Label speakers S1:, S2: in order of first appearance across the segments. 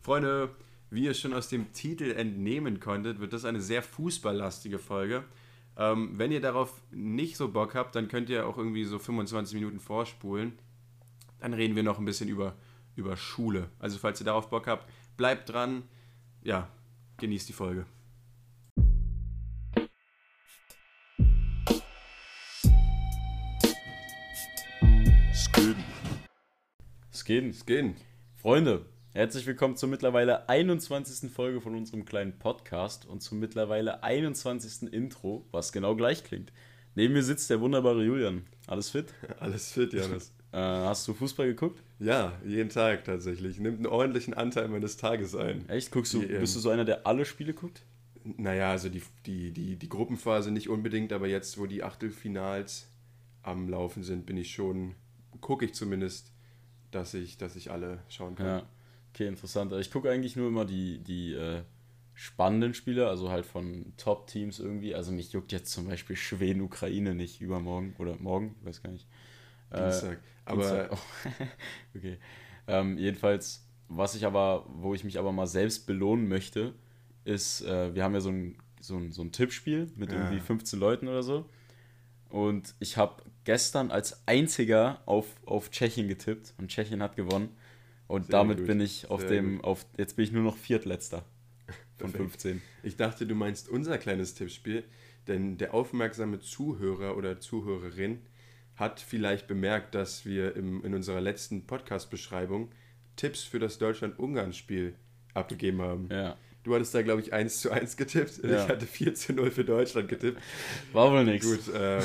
S1: Freunde, wie ihr schon aus dem Titel entnehmen konntet, wird das eine sehr fußballlastige Folge. Ähm, wenn ihr darauf nicht so Bock habt, dann könnt ihr auch irgendwie so 25 Minuten vorspulen. Dann reden wir noch ein bisschen über, über Schule. Also falls ihr darauf Bock habt, bleibt dran. Ja, genießt die Folge.
S2: Skiden.
S1: Skeden. Skeden. Freunde, herzlich willkommen zur mittlerweile 21. Folge von unserem kleinen Podcast und zum mittlerweile 21. Intro, was genau gleich klingt. Neben mir sitzt der wunderbare Julian. Alles fit?
S2: Alles fit, Janis.
S1: Äh, hast du Fußball geguckt?
S2: Ja, jeden Tag tatsächlich. Nimmt einen ordentlichen Anteil meines Tages ein.
S1: Echt? Guckst du,
S2: Die,
S1: bist du so einer, der alle Spiele guckt?
S2: Naja, also die, die, die, die Gruppenphase nicht unbedingt, aber jetzt, wo die Achtelfinals am Laufen sind, bin ich schon, gucke ich zumindest, dass ich, dass ich alle schauen kann.
S1: Ja. Okay, interessant. Ich gucke eigentlich nur immer die, die äh, spannenden Spiele, also halt von Top-Teams irgendwie. Also mich juckt jetzt zum Beispiel Schweden-Ukraine nicht übermorgen oder morgen, weiß gar nicht.
S2: Dienstag. Aber
S1: Dienstag. Oh. okay. Ähm, jedenfalls, was ich aber, wo ich mich aber mal selbst belohnen möchte, ist, äh, wir haben ja so ein, so ein, so ein Tippspiel mit
S2: Ja.
S1: irgendwie 15 Leuten oder so. Und ich habe gestern als einziger auf, auf Tschechien getippt und Tschechien hat gewonnen. Und
S2: Sehr
S1: damit
S2: gut,
S1: bin ich auf
S2: sehr
S1: dem, auf, jetzt bin ich nur noch Viertletzter von
S2: Perfekt.
S1: 15.
S2: ich dachte, du meinst unser kleines Tippspiel, denn der aufmerksame Zuhörer oder Zuhörerin hat vielleicht bemerkt, dass wir im, in unserer letzten Podcast-Beschreibung Tipps für das Deutschland-Ungarn-Spiel abgegeben haben.
S1: Ja,
S2: Du hattest da, glaube ich, 1 zu 1 getippt.
S1: Ja.
S2: Ich hatte 4 zu 0 für Deutschland getippt.
S1: war wohl nichts.
S2: Gut, äh,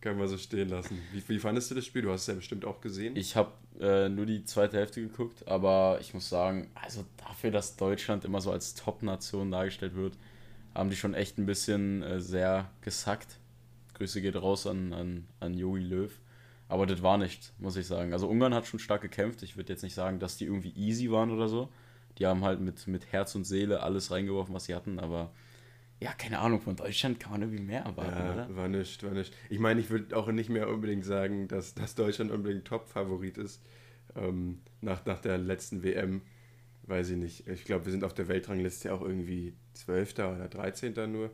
S2: können wir so stehen lassen. Wie, wie fandest du das Spiel? Du hast es ja bestimmt auch gesehen.
S1: Ich habe äh, nur die zweite Hälfte geguckt, aber ich muss sagen, also dafür, dass Deutschland immer so als Top-Nation dargestellt wird, haben die schon echt ein bisschen äh, sehr gesackt. Grüße geht raus an, an, an Jogi Löw. Aber das war nicht, muss ich sagen. Also Ungarn hat schon stark gekämpft. Ich würde jetzt nicht sagen, dass die irgendwie easy waren oder so. Die haben halt mit, mit Herz und Seele alles reingeworfen, was sie hatten. Aber ja, keine Ahnung, von Deutschland kann man irgendwie mehr erwarten,
S2: ja,
S1: oder?
S2: war nicht, war nicht. Ich meine, ich würde auch nicht mehr unbedingt sagen, dass, dass Deutschland unbedingt Top-Favorit ist. Ähm, nach, nach der letzten WM, weiß ich nicht. Ich glaube, wir sind auf der Weltrangliste auch irgendwie 12. oder 13. nur.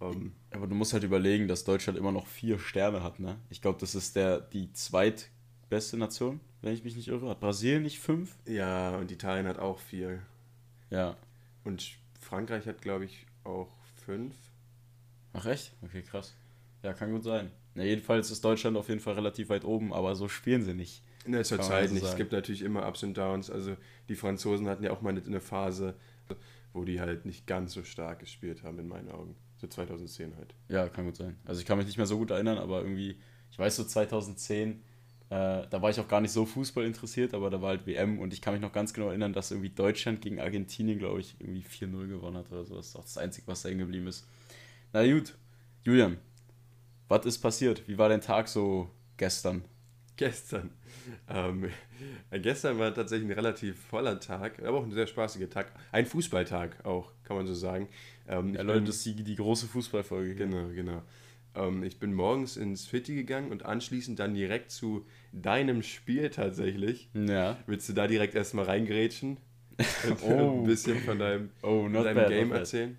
S2: Ähm,
S1: Aber du musst halt überlegen, dass Deutschland immer noch vier Sterne hat, ne? Ich glaube, das ist der, die zweitbeste Nation, wenn ich mich nicht irre. Hat Brasilien nicht fünf?
S2: ja, und Italien hat auch vier.
S1: Ja.
S2: Und Frankreich hat, glaube ich, auch fünf.
S1: Ach echt? Okay, krass. Ja, kann gut sein. Na, jedenfalls ist Deutschland auf jeden Fall relativ weit oben, aber so spielen sie nicht.
S2: In der Zeit
S1: so
S2: nicht. Es
S1: sagen.
S2: gibt natürlich immer Ups und Downs. Also die Franzosen hatten ja auch mal eine- eine Phase, wo die halt nicht ganz so stark gespielt haben, in meinen Augen. So 2010 halt.
S1: Ja, kann gut sein. Also ich kann mich nicht mehr so gut erinnern, aber irgendwie, ich weiß so 2010, äh, da war ich auch gar nicht so Fußball interessiert, aber da war halt WM und ich kann mich noch ganz genau erinnern, dass irgendwie Deutschland gegen Argentinien, glaube ich, irgendwie 4-0 gewonnen hat oder so. Das ist auch das Einzige, was da hängen geblieben ist. Na gut, Julian, was ist passiert? Wie war dein Tag so gestern?
S2: Gestern. Ähm, äh, gestern war tatsächlich ein relativ voller Tag, aber auch ein sehr spaßiger Tag. Ein Fußballtag auch, kann man so sagen. Ähm,
S1: Ja, Leute, das ist die, die große Fußballfolge.
S2: Genau, genau. Ähm, ich bin morgens ins Fitti gegangen und anschließend dann direkt zu deinem Spiel tatsächlich.
S1: Ja.
S2: Willst du da direkt erstmal reingrätschen? Und
S1: Oh.
S2: ein bisschen von deinem,
S1: Oh,
S2: deinem
S1: bad,
S2: Game erzählen?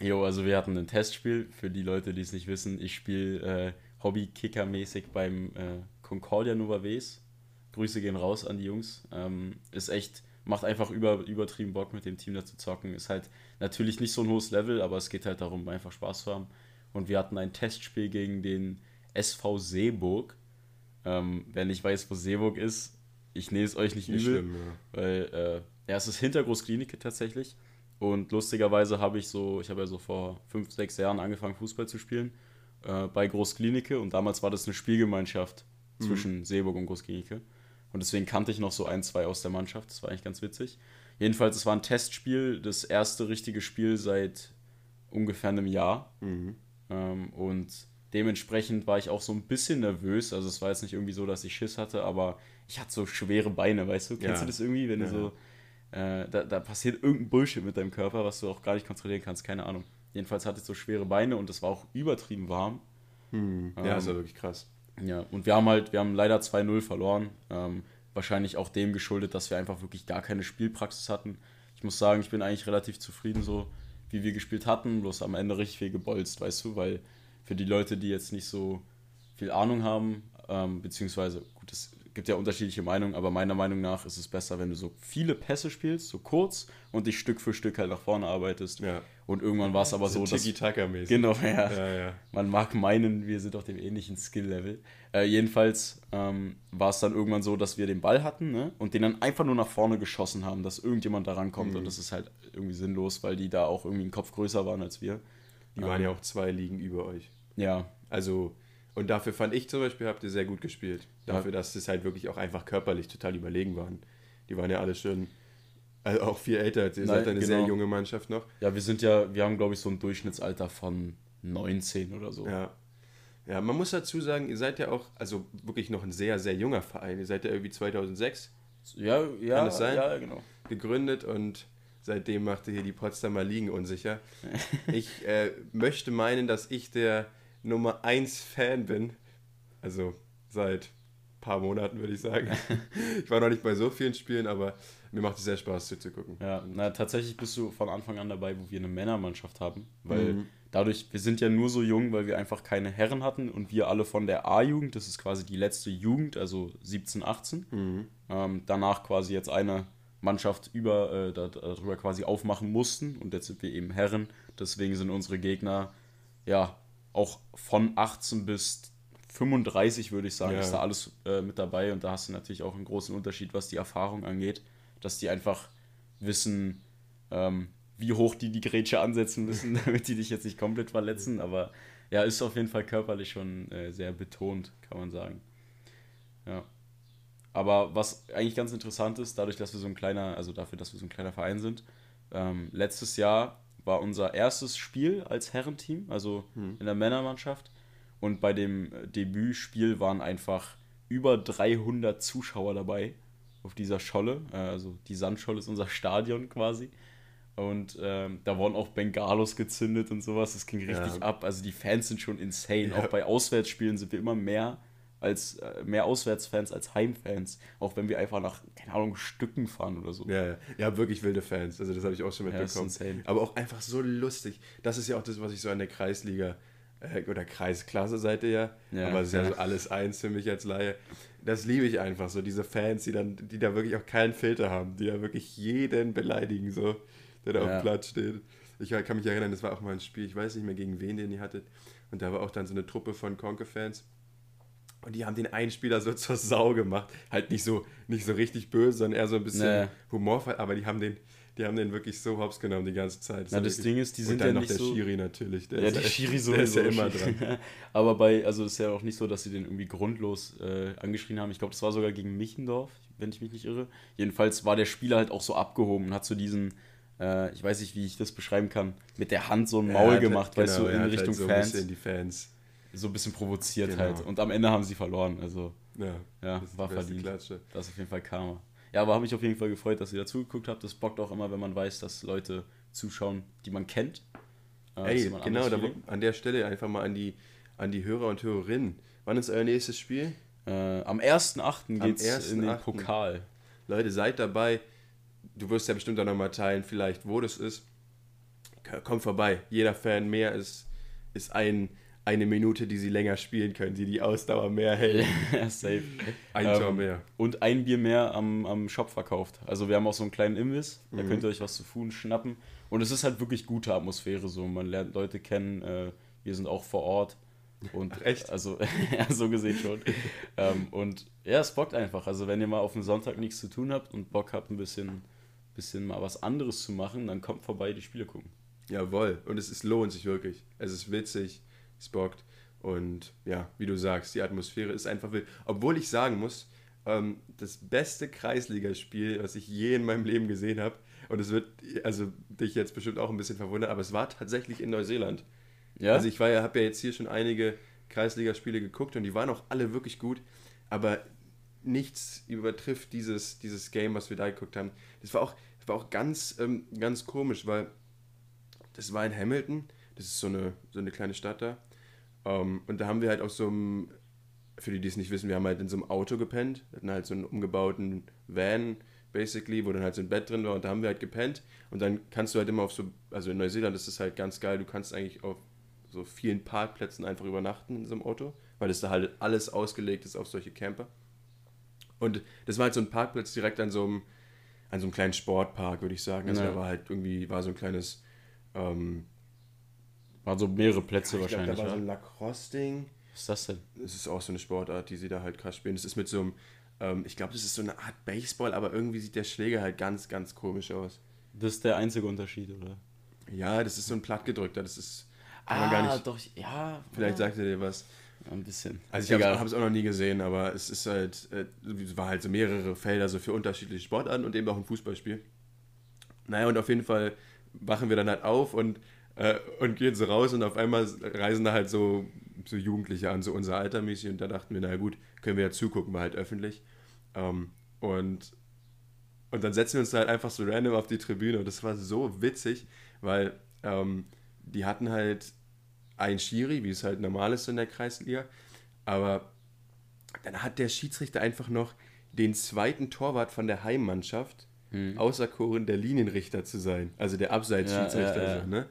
S1: Jo, also wir hatten ein Testspiel. Für die Leute, die es nicht wissen, ich spiele äh, Hobby-Kicker-mäßig beim äh, Concordia Nova Ws. Grüße gehen raus an die Jungs. Ähm, ist echt, macht einfach über, übertrieben Bock mit dem Team da zu zocken. Ist halt natürlich nicht so ein hohes Level, aber es geht halt darum, einfach Spaß zu haben. Und wir hatten ein Testspiel gegen den SV Seeburg. Ähm, wer nicht weiß, wo Seeburg ist, ich nehme es euch nicht,
S2: Nicht
S1: übel.
S2: schlimm, ja.
S1: Weil, äh, ja, es ist hinter Großklinike tatsächlich. Und lustigerweise habe ich so, ich habe ja so vor fünf, sechs Jahren angefangen, Fußball zu spielen äh, bei Großklinike. Und damals war das eine Spielgemeinschaft zwischen Seeburg und Großklinike. Und deswegen kannte ich noch so ein, zwei aus der Mannschaft. Das war eigentlich ganz witzig. Jedenfalls, es war ein Testspiel, das erste richtige Spiel seit ungefähr einem Jahr.
S2: Mhm.
S1: Ähm, und dementsprechend war ich auch so ein bisschen nervös. Also es war jetzt nicht irgendwie so, dass ich Schiss hatte, aber ich hatte so schwere Beine, weißt du? Kennst
S2: Ja.
S1: du das irgendwie, wenn
S2: Ja.
S1: du so, äh, da, da passiert irgendein Bullshit mit deinem Körper, was du auch gar nicht kontrollieren kannst, keine Ahnung. Jedenfalls hatte ich so schwere Beine und es war auch übertrieben warm.
S2: Hm. Ja,
S1: Ähm,
S2: ist ja wirklich krass.
S1: Ja, und wir haben halt, wir haben leider 2-0 verloren. Ähm, wahrscheinlich auch dem geschuldet, dass wir einfach wirklich gar keine Spielpraxis hatten. Ich muss sagen, ich bin eigentlich relativ zufrieden, so wie wir gespielt hatten, bloß am Ende richtig viel gebolzt, weißt du, weil für die Leute, die jetzt nicht so viel Ahnung haben, ähm, beziehungsweise, gut, es gibt ja unterschiedliche Meinungen, aber meiner Meinung nach ist es besser, wenn du so viele Pässe spielst, so kurz und dich Stück für Stück halt nach vorne arbeitest.
S2: Ja.
S1: Und irgendwann war es aber so,
S2: so
S1: dass.
S2: Tiki-Taka-mäßig.
S1: Genau, ja.
S2: Ja, ja.
S1: Man mag meinen, wir sind auf dem ähnlichen Skill-Level. Äh, jedenfalls ähm, war es dann irgendwann so, dass wir den Ball hatten ne? und den dann einfach nur nach vorne geschossen haben, dass irgendjemand da rankommt.
S2: Mhm.
S1: Und das ist halt irgendwie sinnlos, weil die da auch irgendwie einen Kopf größer waren als wir.
S2: Die waren ja auch zwei Ligen über euch.
S1: Ja,
S2: Also, und dafür fand ich zum Beispiel, habt ihr sehr gut gespielt. Dafür, dass es halt wirklich auch einfach körperlich total überlegen waren. Die waren ja alle schon, also auch viel älter als ihr. Ihr
S1: Nein,
S2: seid eine
S1: genau.
S2: sehr junge Mannschaft noch.
S1: ja, wir sind ja, wir haben glaube ich so ein Durchschnittsalter von 19 oder so.
S2: Ja. Ja, man muss dazu sagen, ihr seid ja auch, also wirklich noch ein sehr, sehr junger Verein. Ihr seid ja irgendwie 2006
S1: ja, ja,
S2: Kann das sein?
S1: ja genau.
S2: gegründet und seitdem macht ihr hier die Potsdamer Ligen unsicher. Ich äh, möchte meinen, dass ich der Nummer 1 Fan bin. Also seit ein paar Monaten würde ich sagen. Ich war noch nicht bei so vielen Spielen, aber mir macht es sehr Spaß zuzugucken.
S1: Ja, na tatsächlich bist du von Anfang an dabei, wo wir eine Männermannschaft haben, weil
S2: Mhm.
S1: dadurch, wir sind ja nur so jung, weil wir einfach keine Herren hatten und wir alle von der A-Jugend, das ist quasi die letzte Jugend, also 17, 18,
S2: Mhm.
S1: ähm, danach quasi jetzt eine Mannschaft über, äh, da- darüber quasi aufmachen mussten und jetzt sind wir eben Herren, deswegen sind unsere Gegner ja auch von 18 bis 35 würde ich sagen,
S2: Ja.
S1: ist da alles äh, mit dabei und da hast du natürlich auch einen großen Unterschied, was die Erfahrung angeht, dass die einfach wissen, ähm, wie hoch die die Grätsche ansetzen müssen, damit die dich jetzt nicht komplett verletzen, aber ja, ist auf jeden Fall körperlich schon äh, sehr betont, kann man sagen. Ja. Aber was eigentlich ganz interessant ist, dadurch, dass wir so ein kleiner, also dafür, dass wir so ein kleiner Verein sind, ähm, letztes Jahr war unser erstes Spiel als Herrenteam, also
S2: Hm.
S1: in der Männermannschaft. Und bei dem Debütspiel waren einfach über 300 Zuschauer dabei auf dieser Scholle. Äh, also die Sandscholle ist unser Stadion quasi. Und ähm, da wurden auch Bengalos gezündet und sowas. Das ging richtig
S2: Ja.
S1: ab. Also die Fans sind schon insane.
S2: Ja.
S1: Auch bei Auswärtsspielen sind wir immer mehr als äh, mehr Auswärtsfans als Heimfans. Auch wenn wir einfach nach, keine Ahnung, Stücken fahren oder so.
S2: Ja, ja. Habt wirklich wilde Fans, also das habe ich auch schon
S1: Ja,
S2: mitbekommen.
S1: insane.
S2: Aber auch einfach so lustig. Das ist ja auch das, was ich so an der Kreisliga äh, oder Kreisklasse seid ihr ja,
S1: Ja,
S2: aber es ist ja,
S1: ja.
S2: so alles eins für mich als Laie. Das liebe ich einfach, so diese Fans, die dann, die da wirklich auch keinen Filter haben, die da wirklich jeden beleidigen, so, der da auf
S1: Ja.
S2: dem Platz steht. Ich kann mich erinnern, das war auch mal ein Spiel, ich weiß nicht mehr gegen wen den ihr hattet. Und da war auch dann so eine Truppe von Conke-Fans. Und die haben den einen Spieler so zur Sau gemacht. Halt nicht so, nicht so richtig böse, sondern eher so ein bisschen
S1: Nee.
S2: humorvoll, aber die haben den, die haben den wirklich so hops genommen die ganze Zeit.
S1: Na,
S2: war
S1: das Ding ist, die
S2: und
S1: sind
S2: dann
S1: ja
S2: noch
S1: nicht
S2: der
S1: so-
S2: Schiri natürlich. Der
S1: Ja,
S2: ist ja-
S1: Schiri
S2: Der
S1: sowieso.
S2: ist ja immer dran.
S1: Aber bei, also es ist ja auch nicht so, dass sie den irgendwie grundlos äh, angeschrien haben. Ich glaube, das war sogar gegen Michendorf, wenn ich mich nicht irre. Jedenfalls war der Spieler halt auch so abgehoben und hat so diesen, äh, ich weiß nicht, wie ich das beschreiben kann, mit der Hand so ein Maul
S2: hat-
S1: gemacht, weißt
S2: genau,
S1: du,
S2: er
S1: in
S2: hat
S1: Richtung
S2: halt so
S1: Fans.
S2: Ein bisschen die Fans.
S1: So ein bisschen provoziert
S2: Genau.
S1: halt. Und am Ende haben sie verloren. Also,
S2: Ja,
S1: ja, war verdient.
S2: Klatsche.
S1: Das ist auf jeden Fall Karma. Ja, aber habe mich auf jeden Fall gefreut, dass ihr dazu geguckt habt. Das bockt auch immer, wenn man weiß, dass Leute zuschauen, die man kennt. Äh,
S2: Ey, genau, da, an der Stelle einfach mal an die, an die Hörer und Hörerinnen. Wann ist euer nächstes Spiel?
S1: Äh, am 1.8.
S2: Am
S1: geht es in den
S2: 1.8..
S1: Pokal.
S2: Leute, seid dabei. Du wirst ja bestimmt auch nochmal teilen, vielleicht, wo das ist. Kommt vorbei. Jeder Fan mehr ist, ist ein, eine Minute, die sie länger spielen können, die die Ausdauer mehr hält.
S1: Safe.
S2: Ein
S1: Ähm,
S2: Tor mehr.
S1: Und ein Bier mehr am, am Shop verkauft. Also wir haben auch so einen kleinen Imbiss, da
S2: Mhm.
S1: könnt ihr euch was zu tun schnappen. Und es ist halt wirklich gute Atmosphäre so. Man lernt Leute kennen, äh, wir sind auch vor Ort. Und
S2: Ach, echt?
S1: Also, ja, so gesehen schon. ähm, und ja, es bockt einfach. Also wenn ihr mal auf dem Sonntag nichts zu tun habt und Bock habt, ein bisschen, bisschen mal was anderes zu machen, dann kommt vorbei, die Spiele gucken.
S2: Jawohl. Und es ist, lohnt sich wirklich. Es ist witzig, es bockt. Und ja, wie du sagst, die Atmosphäre ist einfach wild. Obwohl ich sagen muss, ähm, das beste Kreisligaspiel, was ich je in meinem Leben gesehen habe, und es wird also dich jetzt bestimmt auch ein bisschen verwundern, aber es war tatsächlich in Neuseeland.
S1: Ja?
S2: Also ich war ja, habe ja jetzt hier schon einige Kreisligaspiele geguckt und die waren auch alle wirklich gut, aber nichts übertrifft dieses, dieses Game, was wir da geguckt haben. Das war auch, das war auch ganz, ähm, ganz komisch, weil das war in Hamilton, das ist so eine, so eine kleine Stadt da. Ähm, und da haben wir halt auf so einem für die, die es nicht wissen, wir haben halt in so einem Auto gepennt. Wir hatten halt so einen umgebauten Van, basically, wo dann halt so ein Bett drin war und da haben wir halt gepennt. Und dann kannst du halt immer auf so, also in Neuseeland ist es halt ganz geil, du kannst eigentlich auf so vielen Parkplätzen einfach übernachten in so einem Auto, weil es da halt alles ausgelegt ist auf solche Camper. Und das war halt so ein Parkplatz direkt an so einem, an so einem kleinen Sportpark, würde ich sagen. Also ja. da war halt irgendwie, war so ein kleines, ähm,
S1: waren so mehrere Plätze
S2: ich
S1: wahrscheinlich.
S2: Glaub, da war so ein Lacrosse-Ding.
S1: Was ist das denn?
S2: Das ist auch so eine Sportart, die sie da halt krass spielen. Das ist mit so einem, ähm, ich glaube, das ist so eine Art Baseball, aber irgendwie sieht der Schläger halt ganz, ganz komisch aus.
S1: Das ist der einzige Unterschied, oder?
S2: Ja, das ist so ein plattgedrückter, das ist.
S1: ah, gar nicht, doch, ja.
S2: Vielleicht ja. sagt er dir was.
S1: Ein bisschen.
S2: Also ich habe es auch noch nie gesehen, aber es ist halt, äh, es war halt so mehrere Felder so für unterschiedliche Sportarten und eben auch ein Fußballspiel. Naja, und auf jeden Fall wachen wir dann halt auf und, äh, und gehen so raus und auf einmal reisen da halt so, so Jugendliche an, so unser Alter mäßig und da dachten wir, naja gut, können wir ja zugucken, war halt öffentlich. Ähm, und, und dann setzen wir uns da halt einfach so random auf die Tribüne und das war so witzig, weil ähm, die hatten halt ein Schiri, wie es halt normal ist in der Kreisliga. Aber dann hat der Schiedsrichter einfach noch den zweiten Torwart von der Heimmannschaft hm. auserkoren, der Linienrichter zu sein. Also der Abseitsschiedsrichter. Ja, ja, ja. ne?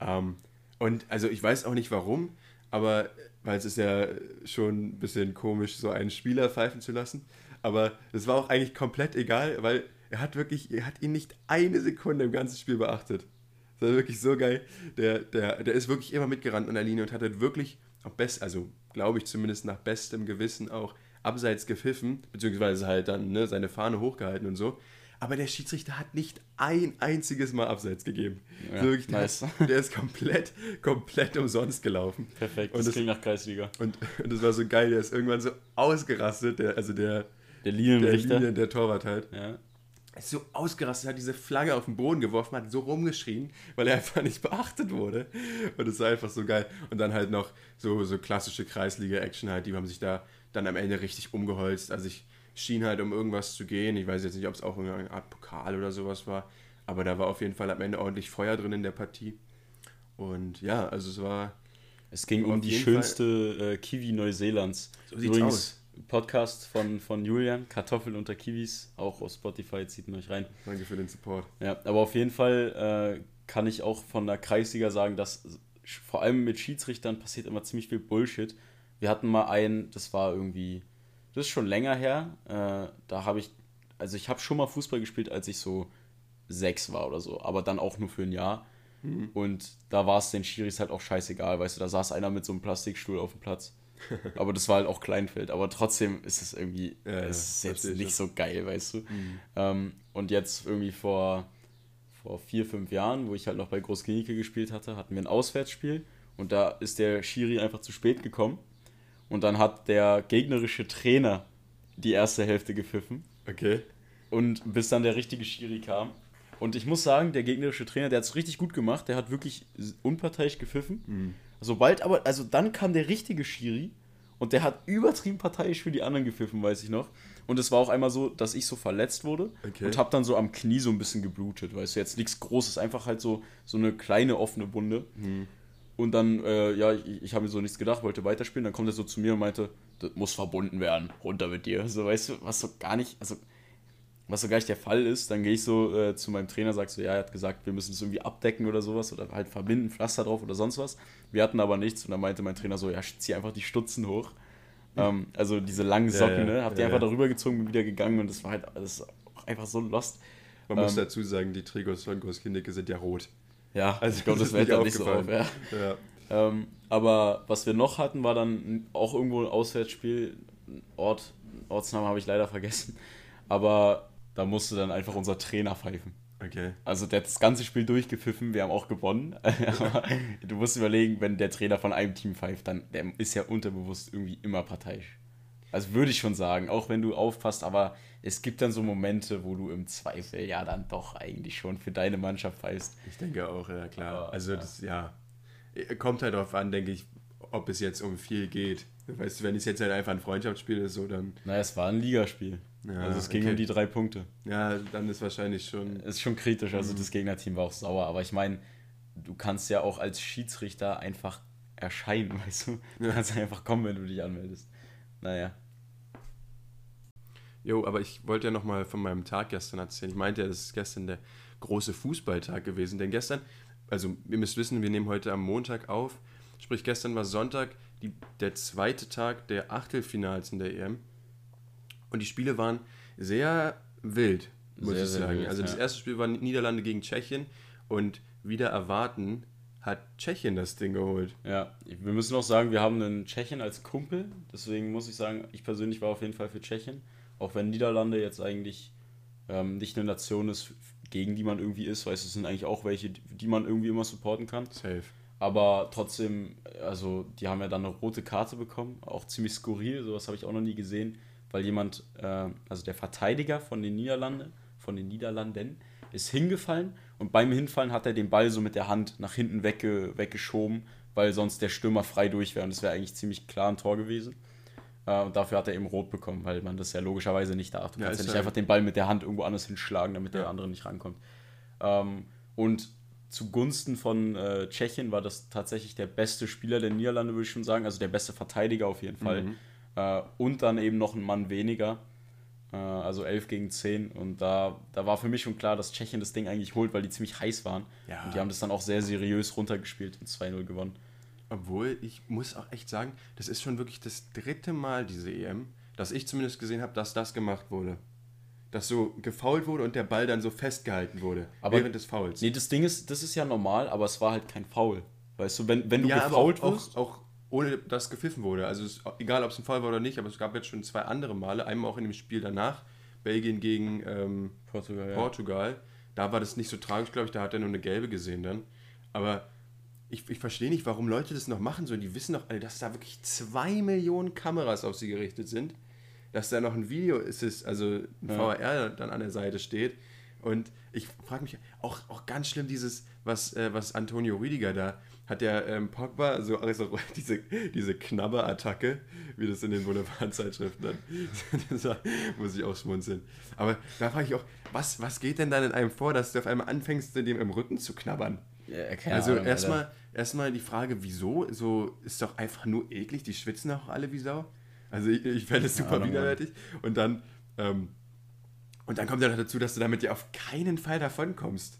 S2: Ähm, und also ich weiß auch nicht warum, aber weil es ist ja schon ein bisschen komisch, so einen Spieler pfeifen zu lassen. Aber es war auch eigentlich komplett egal, weil er hat wirklich, er hat ihn nicht eine Sekunde im ganzen Spiel beachtet. Das war wirklich so geil. Der, der, der ist wirklich immer mitgerannt an der Linie und hat halt wirklich auch best, also glaube ich zumindest nach bestem Gewissen auch abseits gepfiffen, beziehungsweise halt dann ne, seine Fahne hochgehalten und so. Aber der Schiedsrichter hat nicht ein einziges Mal abseits gegeben. Ja, wirklich, nice. der, der, ist komplett, komplett umsonst gelaufen.
S1: Perfekt, das, das klingt nach Kreisliga.
S2: Und, und das war so geil, der ist irgendwann so ausgerastet, der, also der,
S1: der Linienrichter.
S2: Der, Linien, der Torwart halt.
S1: Ja
S2: ist so ausgerastet, hat diese Flagge auf den Boden geworfen, hat so rumgeschrien, weil er einfach nicht beachtet wurde. Und es war einfach so geil. Und dann halt noch so, so klassische Kreisliga-Action halt, die haben sich da dann am Ende richtig umgeholzt. Also ich schien halt um irgendwas zu gehen. Ich weiß jetzt nicht, ob es auch eine Art Pokal oder sowas war. Aber da war auf jeden Fall am Ende ordentlich Feuer drin in der Partie. Und ja, also es war.
S1: Es ging um die schönste äh, Kiwi Neuseelands.
S2: So sieht's Übrigens, aus
S1: Podcast von, von Julian, Kartoffeln unter Kiwis, auch auf Spotify, zieht ihn euch rein.
S2: Danke für den Support.
S1: Ja, aber auf jeden Fall äh, kann ich auch von der Kreisliga sagen, dass vor allem mit Schiedsrichtern passiert immer ziemlich viel Bullshit. Wir hatten mal einen, das war irgendwie, das ist schon länger her, äh, da habe ich, also ich habe schon mal Fußball gespielt, als ich so sechs war oder so, aber dann auch nur für ein Jahr. Mhm. Und da war es den Schiris halt auch scheißegal, weißt du, da saß einer mit so einem Plastikstuhl auf dem Platz aber das war halt auch Kleinfeld. Aber trotzdem ist es irgendwie, ja, es ist jetzt nicht das. so geil, weißt du. Mhm. Ähm, und jetzt irgendwie vor, vor vier, fünf Jahren, wo ich halt noch bei Großklinike gespielt hatte, hatten wir ein Auswärtsspiel. Und da ist der Schiri einfach zu spät gekommen. Und dann hat der gegnerische Trainer die erste Hälfte gepfiffen.
S2: Okay.
S1: Und bis dann der richtige Schiri kam. Und ich muss sagen, der gegnerische Trainer, der hat es richtig gut gemacht. Der hat wirklich unparteiisch gepfiffen. Mhm. Sobald aber, also dann kam der richtige Schiri und der hat übertrieben parteiisch für die anderen gepfiffen, weiß ich noch. Und es war auch einmal so, dass ich so verletzt wurde okay. und habe dann so am Knie so ein bisschen geblutet, weißt du, jetzt nichts Großes, einfach halt so, so eine kleine offene Wunde. Mhm. Und dann, äh, ja, ich, ich habe mir so nichts gedacht, wollte weiterspielen, dann kommt er so zu mir und meinte, das muss verbunden werden, runter mit dir. So, weißt du, was so gar nicht, also was so gar nicht der Fall ist, dann gehe ich so äh, zu meinem Trainer, sag so, ja, er hat gesagt, wir müssen es irgendwie abdecken oder sowas oder halt verbinden, Pflaster drauf oder sonst was. Wir hatten aber nichts und dann meinte mein Trainer so, ja, zieh einfach die Stutzen hoch. Ähm, also diese langen Socken, ja, ja, ne? Hab die ja, einfach darüber gezogen, bin wieder gegangen und das war halt alles einfach so lost.
S2: Man ähm, muss dazu sagen, die Trikots von Großkindecke sind ja rot.
S1: Ja, also ich glaube, das fällt da nicht so auf. Ja. Ähm, aber was wir noch hatten, war dann auch irgendwo ein Auswärtsspiel. Ort, Ortsname habe ich leider vergessen. Aber da musste dann einfach unser Trainer pfeifen.
S2: Okay.
S1: Also der hat das ganze Spiel durchgepfiffen, wir haben auch gewonnen. Aber du musst überlegen, wenn der Trainer von einem Team pfeift, dann der ist ja unterbewusst irgendwie immer parteiisch. Also würde ich schon sagen, auch wenn du aufpasst, aber es gibt dann so Momente, wo du im Zweifel ja dann doch eigentlich schon für deine Mannschaft pfeifst.
S2: Ich denke auch, ja klar. Aber, also das, ja, kommt halt darauf an, denke ich, ob es jetzt um viel geht. Weißt du, wenn es jetzt halt einfach ein Freundschaftsspiel ist, so dann.
S1: Naja, es war ein Ligaspiel. Ja, also es ging okay. um die drei Punkte.
S2: Ja, dann ist wahrscheinlich schon.
S1: Ist schon kritisch, also mhm. das Gegnerteam war auch sauer. Aber ich meine, du kannst ja auch als Schiedsrichter einfach erscheinen, weißt du? Du kannst einfach kommen, wenn du dich anmeldest. naja.
S2: Jo, aber ich wollte ja nochmal von meinem Tag gestern erzählen. Ich meinte ja, das ist gestern der große Fußballtag gewesen. Denn gestern, also ihr müsst wissen, wir nehmen heute am Montag auf. Sprich, gestern war Sonntag, die, der zweite Tag der Achtelfinals in der EM. Und die Spiele waren sehr wild, muss sehr, ich sagen. Wild, also das erste Spiel war Niederlande gegen Tschechien und wieder erwarten hat Tschechien das Ding geholt.
S1: Ja, wir müssen auch sagen, wir haben einen Tschechien als Kumpel. Deswegen muss ich sagen, ich persönlich war auf jeden Fall für Tschechien. Auch wenn Niederlande jetzt eigentlich ähm, nicht eine Nation ist, gegen die man irgendwie ist, weil es sind eigentlich auch welche, die man irgendwie immer supporten kann. Safe. Aber trotzdem, also die haben ja dann eine rote Karte bekommen, auch ziemlich skurril, sowas habe ich auch noch nie gesehen, weil jemand, äh, also der Verteidiger von den Niederlanden, von den Niederlanden, ist hingefallen und beim Hinfallen hat er den Ball so mit der Hand nach hinten wegge weggeschoben, weil sonst der Stürmer frei durch wäre und das wäre eigentlich ziemlich klar ein Tor gewesen. Äh, und dafür hat er eben rot bekommen, weil man das ja logischerweise nicht darf. Du ja, kannst ja nicht einfach den Ball mit der Hand irgendwo anders hinschlagen, damit ja. der andere nicht rankommt. Ähm, und zugunsten von äh, Tschechien war das tatsächlich der beste Spieler der Niederlande, würde ich schon sagen. Also der beste Verteidiger auf jeden Fall. Mhm. Äh, und dann eben noch ein Mann weniger. Äh, also 11 gegen 10. Und da, da war für mich schon klar, dass Tschechien das Ding eigentlich holt, weil die ziemlich heiß waren. Ja. Und die haben das dann auch sehr seriös runtergespielt und 2-0 gewonnen.
S2: Obwohl, ich muss auch echt sagen, das ist schon wirklich das dritte Mal diese EM, dass ich zumindest gesehen habe, dass das gemacht wurde. Dass so gefault wurde und der Ball dann so festgehalten wurde
S1: aber, während des Fouls. Nee, das Ding ist, das ist ja normal, aber es war halt kein Foul. Weißt du, wenn, wenn du ja, gefault
S2: auch, wirst. Auch, auch ohne dass gepfiffen wurde. Also es, egal, ob es ein Foul war oder nicht, aber es gab jetzt schon zwei andere Male, einmal auch in dem Spiel danach, Belgien gegen ähm, Portugal, Portugal. Ja. Da war das nicht so tragisch, glaube ich, da hat er nur eine gelbe gesehen dann. Aber ich, ich verstehe nicht, warum Leute das noch machen sollen. Die wissen doch alle, dass da wirklich zwei Millionen Kameras auf sie gerichtet sind. Dass da noch ein Video ist, also ein ja. VR dann an der Seite steht. Und ich frage mich auch, auch ganz schlimm, dieses, was, äh, was Antonio Rüdiger da hat der ähm, Pogba so also diese, diese Knabber-Attacke, wie das in den Boulevardzeitschriften dann, das muss ich auch schmunzeln. Aber da frage ich auch, was, was geht denn dann in einem vor, dass du auf einmal anfängst, dem im Rücken zu knabbern? Ja, also erstmal erstmal die Frage, wieso? So ist doch einfach nur eklig, die schwitzen auch alle wie Sau. Also ich, ich fände es super ja, widerwärtig. Und dann, ähm, und dann kommt ja noch dazu, dass du damit ja auf keinen Fall davon kommst.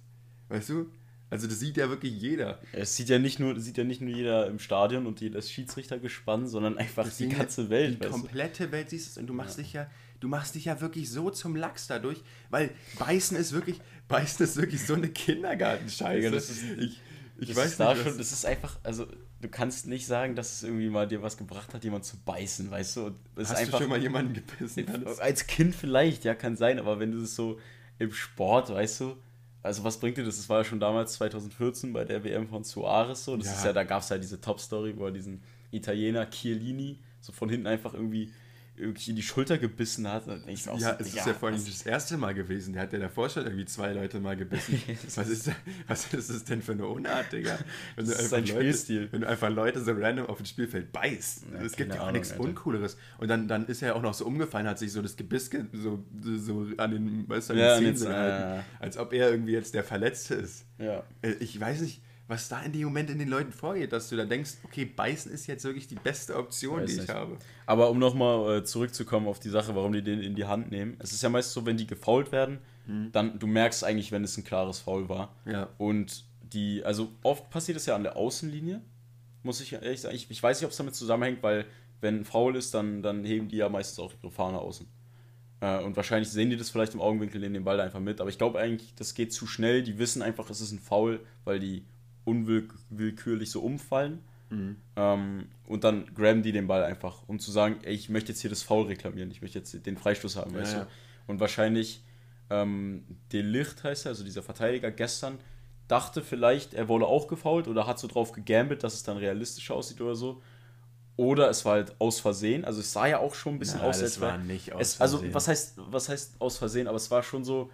S2: Weißt du? Also das sieht ja wirklich jeder.
S1: Es sieht ja nicht nur, sieht ja nicht nur jeder im Stadion und jedes Schiedsrichtergespann, sondern einfach das die ganze Welt.
S2: Die komplette du? Welt siehst du es und du machst ja. dich ja, du machst dich ja wirklich so zum Lachs dadurch, weil Beißen ist wirklich, Beißen ist wirklich so eine Kindergartenscheiße. Ja, das ist,
S1: ich, ich das weiß ist da schon, das ist einfach, also du kannst nicht sagen, dass es irgendwie mal dir was gebracht hat, jemand zu beißen, weißt du?
S2: Hast einfach, du schon mal jemanden gebissen?
S1: Als Kind vielleicht, ja, kann sein, aber wenn du es so im Sport, weißt du, also was bringt dir das? Das war ja schon damals 2014 bei der WM von Suarez so. Das ja. ist ja, da gab es ja diese Top-Story, wo er diesen Italiener Chiellini so von hinten einfach irgendwie irgendwie in die Schulter gebissen hat.
S2: ja, so, es ist ja vorhin das erste Mal gewesen. Der hat ja davor schon irgendwie zwei Leute mal gebissen. was, ist, was ist das denn für eine Unart, Digga? Wenn das ist sein Leute, Spielstil. Wenn du einfach Leute so random auf dem Spielfeld beißt. Ja, es gibt ja auch nichts Alter. Uncooleres. Und dann, dann ist er auch noch so umgefallen, hat sich so das Gebiss so, so an den, weißt du, an den ja, Zähnen gehalten. Als ob er irgendwie jetzt der Verletzte ist. Ja. Äh, ich weiß nicht was da in dem Moment in den Leuten vorgeht, dass du da denkst, okay, beißen ist jetzt wirklich die beste Option, Weiß die ich nicht. habe.
S1: Aber um nochmal äh, zurückzukommen auf die Sache, warum die den in die Hand nehmen. Es ist ja meist so, wenn die gefault werden, mhm. dann du merkst eigentlich, wenn es ein klares Foul war. Ja. Und die, also oft passiert es ja an der Außenlinie, muss ich ehrlich sagen. Ich, ich weiß nicht, ob es damit zusammenhängt, weil wenn ein Foul ist, dann, dann heben die ja meistens auch ihre Fahne außen. Äh, und wahrscheinlich sehen die das vielleicht im Augenwinkel, nehmen den Ball einfach mit. Aber ich glaube eigentlich, das geht zu schnell. Die wissen einfach, es ist ein Foul, weil die unwillkürlich so umfallen. Mhm. Ähm, und dann graben die den Ball einfach, um zu sagen, ey, ich möchte jetzt hier das Foul reklamieren, ich möchte jetzt den Freistoß haben, ja, weißt ja. du? Und wahrscheinlich ähm, Licht heißt er, also dieser Verteidiger gestern, dachte vielleicht, er wurde auch gefault oder hat so drauf gegambelt, dass es dann realistisch aussieht oder so. Oder es war halt aus Versehen. Also es sah ja auch schon ein bisschen Na, aus, als war nicht aus es, Also was heißt, was heißt aus Versehen? Aber es war schon so,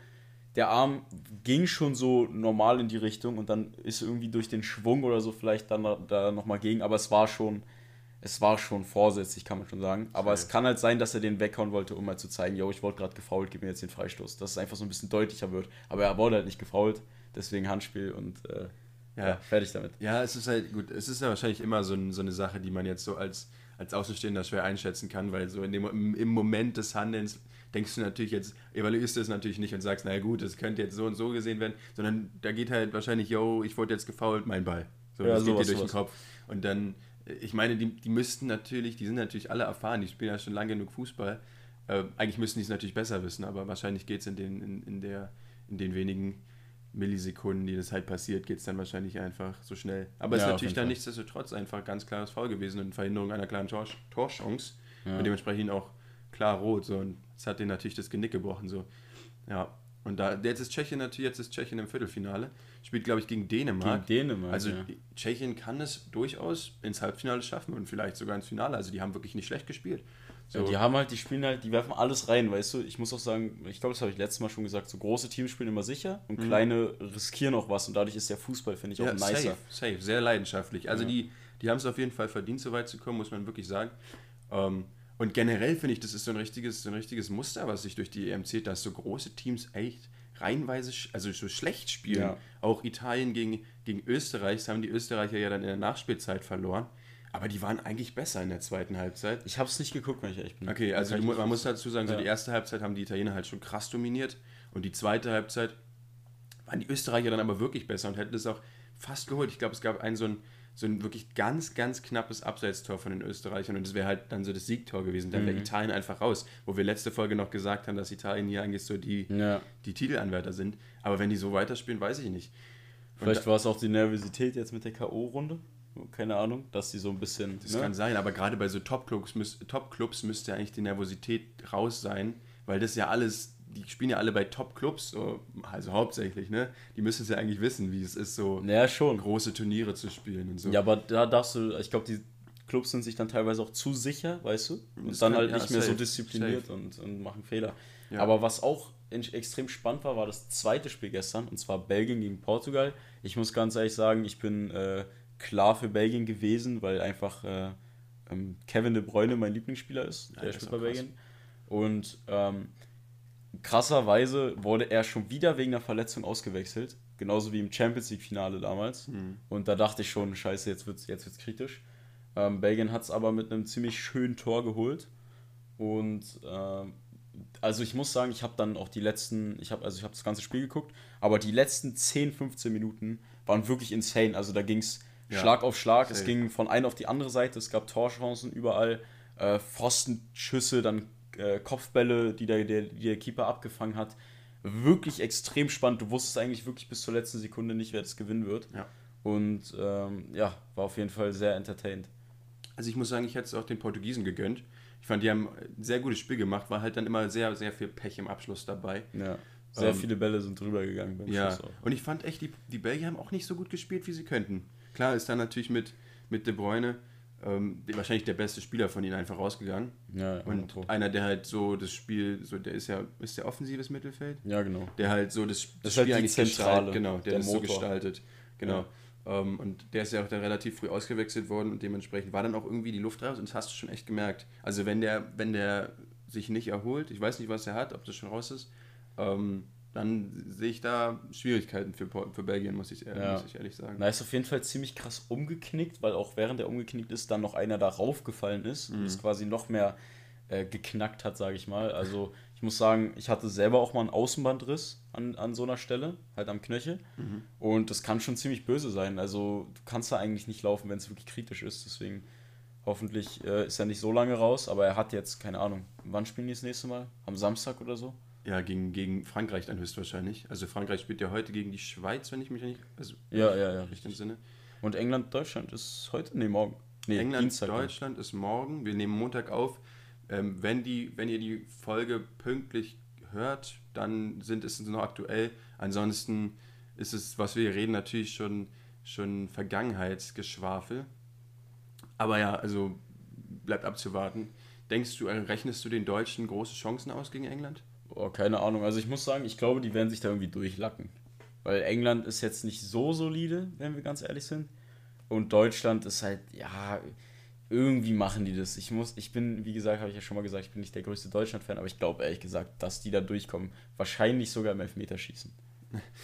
S1: der Arm ging schon so normal in die Richtung und dann ist irgendwie durch den Schwung oder so vielleicht dann da nochmal gegen, aber es war schon, es war schon vorsätzlich, kann man schon sagen. Aber okay. es kann halt sein, dass er den weghauen wollte, um mal zu zeigen, yo, ich wurde gerade gefault, gib mir jetzt den Freistoß. Dass es einfach so ein bisschen deutlicher wird. Aber er wurde halt nicht gefault, deswegen Handspiel und äh, ja. ja. fertig damit.
S2: Ja, es ist halt gut, es ist ja wahrscheinlich immer so, so eine Sache, die man jetzt so als als Außenstehender schwer einschätzen kann, weil so in dem, im Moment des Handelns denkst du natürlich jetzt, evaluierst du es natürlich nicht und sagst, naja gut, das könnte jetzt so und so gesehen werden, sondern da geht halt wahrscheinlich, yo, ich wurde jetzt gefault, mein Ball. So, ja, das geht dir durch sowas. den Kopf. Und dann, ich meine, die, die müssten natürlich, die sind natürlich alle erfahren, die spielen ja schon lange genug Fußball. Äh, eigentlich müssten die es natürlich besser wissen, aber wahrscheinlich geht es in den, in, in, in den wenigen Millisekunden, die das halt passiert, geht es dann wahrscheinlich einfach so schnell. Aber es ja, ist natürlich dann nichtsdestotrotz einfach ganz klares Foul gewesen und Verhinderung einer klaren Tor Torchance ja. und dementsprechend auch klar rot. So. Und es hat den natürlich das Genick gebrochen. So. Ja. Und da, jetzt ist Tschechien natürlich, jetzt ist Tschechien im Viertelfinale. Spielt, glaube ich, gegen Dänemark. Gegen Dänemark. Also ja. Tschechien kann es durchaus ins Halbfinale schaffen und vielleicht sogar ins Finale. Also die haben wirklich nicht schlecht gespielt.
S1: So. Ja, die haben halt, die spielen halt, die werfen alles rein, weißt du. Ich muss auch sagen, ich glaube, das habe ich letztes Mal schon gesagt, so große Teams spielen immer sicher und mhm. kleine riskieren auch was und dadurch ist der Fußball, finde ich, auch ja, nicer.
S2: Safe, safe, sehr leidenschaftlich. Also ja. die, die haben es auf jeden Fall verdient, so weit zu kommen, muss man wirklich sagen. Ähm, und generell finde ich, das ist so ein richtiges, so ein richtiges Muster, was sich durch die EM zählt, dass so große Teams echt reihenweise, also so schlecht spielen. Ja. Auch Italien gegen, gegen Österreich, das haben die Österreicher ja dann in der Nachspielzeit verloren. Aber die waren eigentlich besser in der zweiten Halbzeit.
S1: Ich habe es nicht geguckt, wenn ich echt bin.
S2: Okay, also man muss dazu sagen, so ja. die erste Halbzeit haben die Italiener halt schon krass dominiert und die zweite Halbzeit waren die Österreicher dann aber wirklich besser und hätten es auch fast geholt. Ich glaube, es gab ein so ein so ein wirklich ganz, ganz knappes Abseitstor von den Österreichern und das wäre halt dann so das Siegtor gewesen. Dann mhm. wäre Italien einfach raus. Wo wir letzte Folge noch gesagt haben, dass Italien hier eigentlich so die, ja. die Titelanwärter sind. Aber wenn die so weiterspielen, weiß ich nicht.
S1: Und Vielleicht war es auch die Nervosität jetzt mit der K.O.-Runde. Keine Ahnung, dass die so ein bisschen.
S2: Das ne? kann sein, aber gerade bei so Top-Clubs Top müsste eigentlich die Nervosität raus sein, weil das ja alles die spielen ja alle bei Top-Clubs, so, also hauptsächlich, ne? Die müssen es ja eigentlich wissen, wie es ist, so
S1: ja, schon.
S2: große Turniere zu spielen und so.
S1: Ja, aber da darfst du, ich glaube, die Clubs sind sich dann teilweise auch zu sicher, weißt du? Und das dann kann, halt nicht ja, mehr safe, so diszipliniert und, und, machen Fehler. Ja. Aber was auch extrem spannend war, war das zweite Spiel gestern, und zwar Belgien gegen Portugal. Ich muss ganz ehrlich sagen, ich bin äh, klar für Belgien gewesen, weil einfach äh, ähm, Kevin de Bruyne mein Lieblingsspieler ist, der ja, spielt bei Belgien. Und ähm, krasserweise wurde er schon wieder wegen einer Verletzung ausgewechselt. Genauso wie im Champions League-Finale damals. Mhm. Und da dachte ich schon, scheiße, jetzt wird es jetzt wird's kritisch. Ähm, Belgien hat es aber mit einem ziemlich schönen Tor geholt. Und äh, also ich muss sagen, ich habe dann auch die letzten, ich habe also ich habe das ganze Spiel geguckt, aber die letzten 10, 15 Minuten waren wirklich insane. Also da ging es ja, Schlag auf Schlag, safe. es ging von einer auf die andere Seite, es gab Torchancen überall, äh, Pfostenschüsse, dann äh, Kopfbälle, die der, der, die der Keeper abgefangen hat. Wirklich extrem spannend. Du wusstest eigentlich wirklich bis zur letzten Sekunde nicht, wer das gewinnen wird. Ja. Und ähm, ja, war auf jeden Fall sehr entertained.
S2: Also ich muss sagen, ich hätte es auch den Portugiesen gegönnt. Ich fand, die haben ein sehr gutes Spiel gemacht, war halt dann immer sehr, sehr viel Pech im Abschluss dabei.
S1: Ja. Sehr ähm, viele Bälle sind drüber gegangen
S2: beim ja. Und ich fand echt, die, die Belgier haben auch nicht so gut gespielt, wie sie könnten. Klar ist dann natürlich mit, mit De Bruyne ähm, wahrscheinlich der beste Spieler von ihnen einfach rausgegangen. Ja, und ja, einer, der halt so das Spiel, so der ist ja, ist der offensives Mittelfeld?
S1: Ja, genau.
S2: Der halt so das, das, das Spiel halt eigentlich Zentrale, genau, der, der das so gestaltet. Genau. Ja. Ähm, und der ist ja auch dann relativ früh ausgewechselt worden und dementsprechend war dann auch irgendwie die Luft raus und das hast du schon echt gemerkt. Also wenn der, wenn der sich nicht erholt, ich weiß nicht, was er hat, ob das schon raus ist, ähm, dann sehe ich da Schwierigkeiten für, für Belgien, muss ich, ja. muss ich ehrlich sagen.
S1: Na, ist auf jeden Fall ziemlich krass umgeknickt, weil auch während er umgeknickt ist, dann noch einer da raufgefallen ist mhm. und es quasi noch mehr äh, geknackt hat, sage ich mal. Also ich muss sagen, ich hatte selber auch mal einen Außenbandriss an, an so einer Stelle, halt am Knöchel. Mhm. Und das kann schon ziemlich böse sein. Also du kannst da eigentlich nicht laufen, wenn es wirklich kritisch ist. Deswegen hoffentlich äh, ist er nicht so lange raus, aber er hat jetzt, keine Ahnung, wann spielen die das nächste Mal? Am Samstag oder so?
S2: Ja, gegen, gegen Frankreich dann höchstwahrscheinlich. Also Frankreich spielt ja heute gegen die Schweiz, wenn ich mich nicht. Also
S1: ja, ja, ja, richtig. Im Sinne. Und England, Deutschland ist heute? Nee, morgen. Nee,
S2: England, Dienstag, Deutschland ist morgen. Wir nehmen Montag auf. Ähm, wenn, die, wenn ihr die Folge pünktlich hört, dann sind es noch aktuell. Ansonsten ist es, was wir hier reden, natürlich schon, schon Vergangenheitsgeschwafel. Aber ja, also bleibt abzuwarten. Denkst du, rechnest du den Deutschen große Chancen aus gegen England?
S1: Oh, keine Ahnung. Also ich muss sagen, ich glaube, die werden sich da irgendwie durchlacken. Weil England ist jetzt nicht so solide, wenn wir ganz ehrlich sind. Und Deutschland ist halt, ja, irgendwie machen die das. Ich muss, ich bin, wie gesagt, habe ich ja schon mal gesagt, ich bin nicht der größte Deutschland-Fan, aber ich glaube ehrlich gesagt, dass die da durchkommen. Wahrscheinlich sogar im Elfmeterschießen.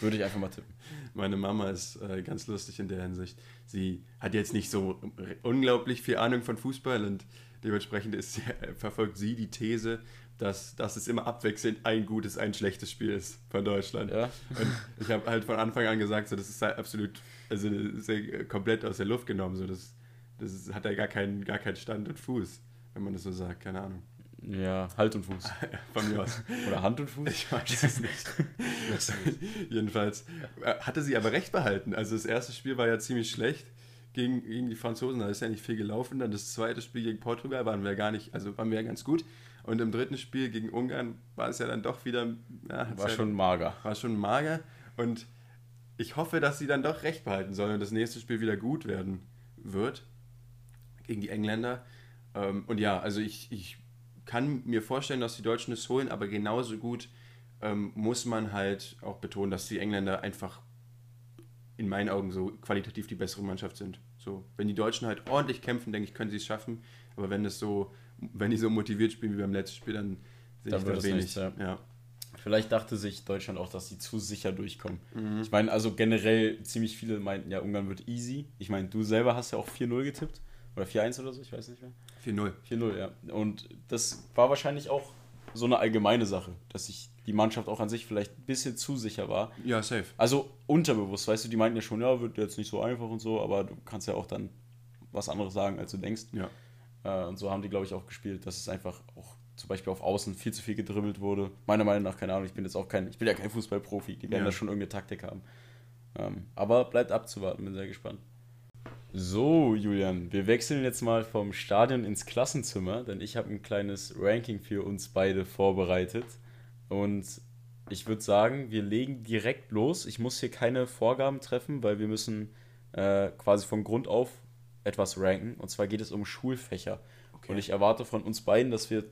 S1: Würde ich einfach mal tippen.
S2: Meine Mama ist äh, ganz lustig in der Hinsicht. Sie hat jetzt nicht so unglaublich viel Ahnung von Fußball und dementsprechend ist, verfolgt sie die These, dass, dass es immer abwechselnd ein gutes, ein schlechtes Spiel ist von Deutschland. Ja. Und ich habe halt von Anfang an gesagt, so, das ist halt absolut, also ist komplett aus der Luft genommen. So, das, das ist, hat ja gar keinen, gar keinen Stand und Fuß, wenn man das so sagt, keine Ahnung.
S1: Ja, Halt und Fuß.
S2: Von mir aus.
S1: Oder Hand und Fuß? Ich weiß es nicht.
S2: Jedenfalls äh, hatte sie aber recht behalten. Also das erste Spiel war ja ziemlich schlecht gegen, gegen die Franzosen, da ist ja nicht viel gelaufen. Dann das zweite Spiel gegen Portugal waren wir gar nicht, also waren wir ja ganz gut. Und im dritten Spiel gegen Ungarn war es ja dann doch wieder.
S1: Ja, war schon mager.
S2: War schon mager. Und ich hoffe, dass sie dann doch recht behalten sollen und das nächste Spiel wieder gut werden wird gegen die Engländer. Ähm, und ja, also ich, ich kann mir vorstellen, dass die Deutschen es holen, aber genauso gut ähm, muss man halt auch betonen, dass die Engländer einfach in meinen Augen so qualitativ die bessere Mannschaft sind. So, wenn die Deutschen halt ordentlich kämpfen, denke ich, können sie es schaffen. Aber wenn es so, wenn die so motiviert spielen wie beim letzten Spiel, dann sehe ich da wenig.
S1: Nicht, ja. ja. Vielleicht dachte sich Deutschland auch, dass sie zu sicher durchkommen. Mhm. Ich meine, also generell ziemlich viele meinten ja, Ungarn wird easy. Ich meine, du selber hast ja auch 4-0 getippt. Oder 4-1 oder so, ich weiß nicht mehr.
S2: 4-0.
S1: 4-0, ja. Und das war wahrscheinlich auch so eine allgemeine Sache, dass sich die Mannschaft auch an sich vielleicht ein bisschen zu sicher war.
S2: Ja, safe.
S1: Also unterbewusst, weißt du, die meinten ja schon, ja, wird jetzt nicht so einfach und so, aber du kannst ja auch dann was anderes sagen, als du denkst.
S2: Ja.
S1: Äh, und so haben die, glaube ich, auch gespielt, dass es einfach auch zum Beispiel auf Außen viel zu viel gedribbelt wurde. Meiner Meinung nach, keine Ahnung, ich bin jetzt auch kein, ich bin ja kein Fußballprofi, die werden ja. da schon irgendeine Taktik haben. Ähm, aber bleibt abzuwarten, bin sehr gespannt. So, Julian, wir wechseln jetzt mal vom Stadion ins Klassenzimmer, denn ich habe ein kleines Ranking für uns beide vorbereitet. Und ich würde sagen, wir legen direkt los. Ich muss hier keine Vorgaben treffen, weil wir müssen äh, quasi von Grund auf etwas ranken. Und zwar geht es um Schulfächer. Okay. Und ich erwarte von uns beiden, dass wir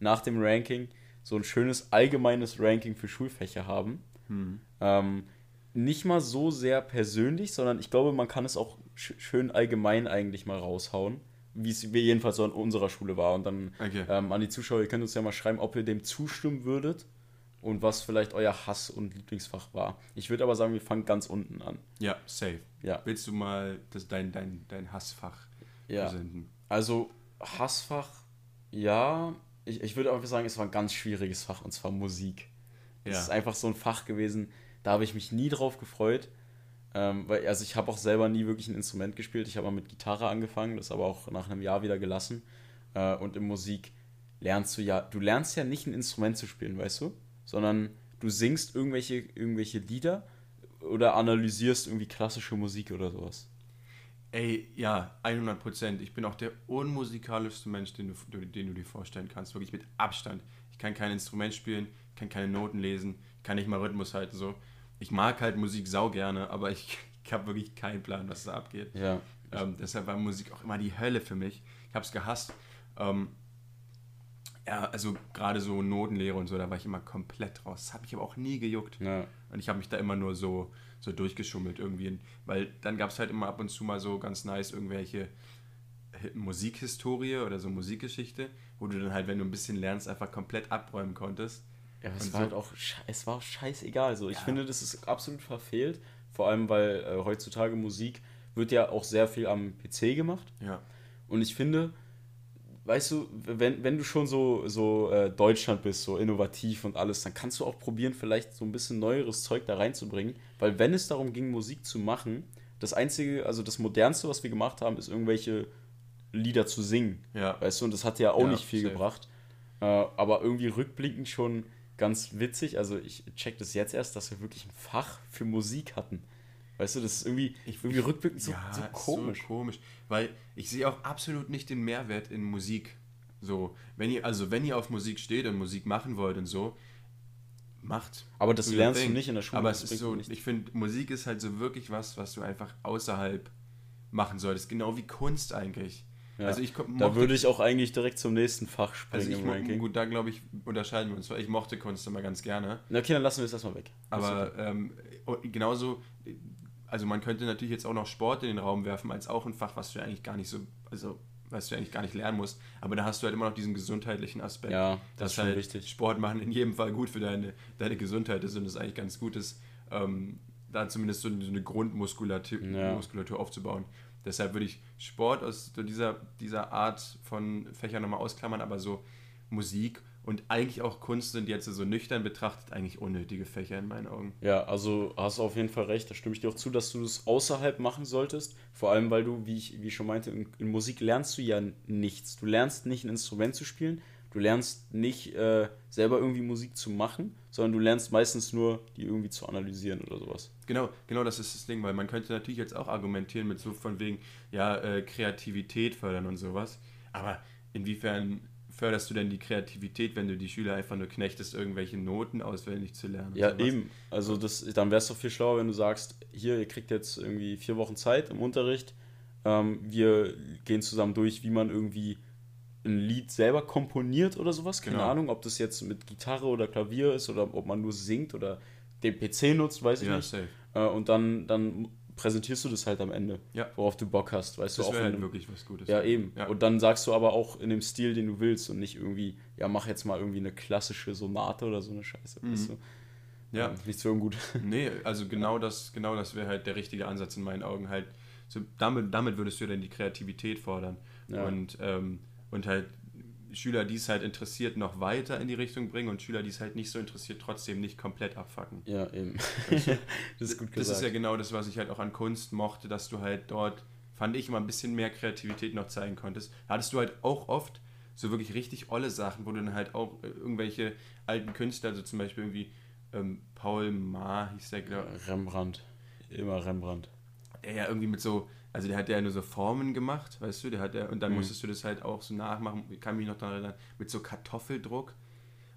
S1: nach dem Ranking so ein schönes allgemeines Ranking für Schulfächer haben. Hm. Ähm, nicht mal so sehr persönlich, sondern ich glaube, man kann es auch schön allgemein eigentlich mal raushauen, wie es jedenfalls so an unserer Schule war. Und dann okay. ähm, an die Zuschauer, ihr könnt uns ja mal schreiben, ob ihr dem zustimmen würdet und was vielleicht euer Hass- und Lieblingsfach war. Ich würde aber sagen, wir fangen ganz unten an.
S2: Ja, safe. Ja. Willst du mal das, dein, dein, dein Hassfach
S1: ja. präsenten? Also, Hassfach, ja. Ich, ich würde einfach sagen, es war ein ganz schwieriges Fach und zwar Musik. Es ja. ist einfach so ein Fach gewesen, da habe ich mich nie drauf gefreut. Ähm, weil, also ich habe auch selber nie wirklich ein Instrument gespielt. Ich habe mal mit Gitarre angefangen, das aber auch nach einem Jahr wieder gelassen. Äh, und in Musik lernst du ja, du lernst ja nicht ein Instrument zu spielen, weißt du? Sondern du singst irgendwelche, irgendwelche Lieder oder analysierst irgendwie klassische Musik oder sowas.
S2: Ey, ja, 100 Prozent. Ich bin auch der unmusikalischste Mensch, den du, den du dir vorstellen kannst. Wirklich mit Abstand. Ich kann kein Instrument spielen, kann keine Noten lesen, kann nicht mal Rhythmus halten. So ich mag halt Musik sau gerne, aber ich, ich habe wirklich keinen Plan, was da abgeht.
S1: Ja.
S2: Ähm, deshalb war Musik auch immer die Hölle für mich. Ich habe es gehasst. Ähm, ja, also gerade so Notenlehre und so, da war ich immer komplett raus. Das hat mich aber auch nie gejuckt.
S1: Ja.
S2: Und ich habe mich da immer nur so, so durchgeschummelt irgendwie. Weil dann gab es halt immer ab und zu mal so ganz nice irgendwelche Musikhistorie oder so Musikgeschichte, wo du dann halt, wenn du ein bisschen lernst, einfach komplett abräumen konntest.
S1: Ja, es war so. halt auch, es war auch scheißegal. So. Ich ja. finde, das ist absolut verfehlt. Vor allem, weil äh, heutzutage Musik wird ja auch sehr viel am PC gemacht.
S2: Ja.
S1: Und ich finde, weißt du, wenn, wenn du schon so, so äh, Deutschland bist, so innovativ und alles, dann kannst du auch probieren, vielleicht so ein bisschen neueres Zeug da reinzubringen. Weil wenn es darum ging, Musik zu machen, das Einzige, also das Modernste, was wir gemacht haben, ist irgendwelche Lieder zu singen.
S2: Ja.
S1: Weißt du, und das hat ja auch ja, nicht viel safe. gebracht. Äh, aber irgendwie rückblickend schon ganz witzig. Also ich check das jetzt erst, dass wir wirklich ein Fach für Musik hatten. Weißt du, das ist irgendwie, ich, irgendwie rückblickend so, ja, so komisch.
S2: So komisch. Weil ich sehe auch absolut nicht den Mehrwert in Musik. So, wenn ihr, also wenn ihr auf Musik steht und Musik machen wollt und so, macht.
S1: Aber das lernst du nicht in der Schule.
S2: Aber es ist so, ich finde, Musik ist halt so wirklich was, was du einfach außerhalb machen solltest. Genau wie Kunst eigentlich.
S1: Ja, also ich da würde ich auch eigentlich direkt zum nächsten Fach springen also
S2: ich im Ranking. Gut, da glaube ich, unterscheiden wir uns. Weil ich mochte Kunst immer ganz gerne.
S1: Na okay, dann lassen wir es erstmal weg.
S2: Aber ähm, genauso, also man könnte natürlich jetzt auch noch Sport in den Raum werfen, als auch ein Fach, was du eigentlich gar nicht so, also was du eigentlich gar nicht lernen musst. Aber da hast du halt immer noch diesen gesundheitlichen Aspekt.
S1: Ja, das ist halt
S2: richtig. Sport machen in jedem Fall gut für deine, deine Gesundheit ist und das eigentlich ganz gut ist. Ähm, da zumindest so eine Grundmuskulatur
S1: Ja.
S2: Muskulatur aufzubauen. Deshalb würde ich Sport aus dieser, dieser Art von Fächern nochmal ausklammern, aber so Musik und eigentlich auch Kunst sind jetzt so nüchtern betrachtet eigentlich unnötige Fächer in meinen Augen.
S1: Ja, also hast du auf jeden Fall recht, da stimme ich dir auch zu, dass du das außerhalb machen solltest. Vor allem, weil du, wie ich, wie ich schon meinte, in, in Musik lernst du ja nichts. Du lernst nicht ein Instrument zu spielen, du lernst nicht äh, selber irgendwie Musik zu machen, sondern du lernst meistens nur, die irgendwie zu analysieren oder sowas.
S2: Genau, genau das ist das Ding, weil man könnte natürlich jetzt auch argumentieren mit so von wegen, ja, äh, Kreativität fördern und sowas. Aber inwiefern förderst du denn die Kreativität, wenn du die Schüler einfach nur knechtest, irgendwelche Noten auswendig zu lernen?
S1: Ja, eben. Also das, dann wäre es doch viel schlauer, wenn du sagst, hier, ihr kriegt jetzt irgendwie vier Wochen Zeit im Unterricht. Ähm, wir gehen zusammen durch, wie man irgendwie ein Lied selber komponiert oder sowas. Keine
S2: Genau.
S1: Ahnung, ob das jetzt mit Gitarre oder Klavier ist oder ob man nur singt oder den PC nutzt, weiß ich
S2: Ja,
S1: nicht.
S2: safe.
S1: Äh, und dann, dann präsentierst du das halt am Ende,
S2: Ja.
S1: worauf du Bock hast, weißt
S2: Das
S1: du, auch
S2: halt
S1: du,
S2: wirklich was Gutes.
S1: ja, eben.
S2: Ja.
S1: Und dann sagst du aber auch in dem Stil, den du willst und nicht irgendwie, ja, mach jetzt mal irgendwie eine klassische Sonate oder so eine Scheiße. Weißt du?
S2: Mhm. Ja.
S1: Äh, Nichts für ungut.
S2: Nee, also genau das, genau das wäre halt der richtige Ansatz in meinen Augen. Halt, so, damit, damit würdest du dann die Kreativität fordern.
S1: Ja.
S2: Und, ähm, und halt Schüler, die es halt interessiert, noch weiter in die Richtung bringen und Schüler, die es halt nicht so interessiert, trotzdem nicht komplett abfacken.
S1: Ja, eben. das ist gut
S2: Das
S1: gesagt.
S2: ist ja genau das, was ich halt auch an Kunst mochte, dass du halt dort, fand ich, immer ein bisschen mehr Kreativität noch zeigen konntest. Da hattest du halt auch oft so wirklich richtig olle Sachen, wo du dann halt auch äh, irgendwelche alten Künstler, also zum Beispiel irgendwie ähm, Paul Maar hieß der, glaube
S1: Rembrandt. Immer Rembrandt.
S2: der ja irgendwie mit so, also der hat ja nur so Formen gemacht, weißt du, der hat ja, und dann
S1: Mhm.
S2: musstest du das halt auch so nachmachen, ich kann mich noch daran erinnern, mit so Kartoffeldruck.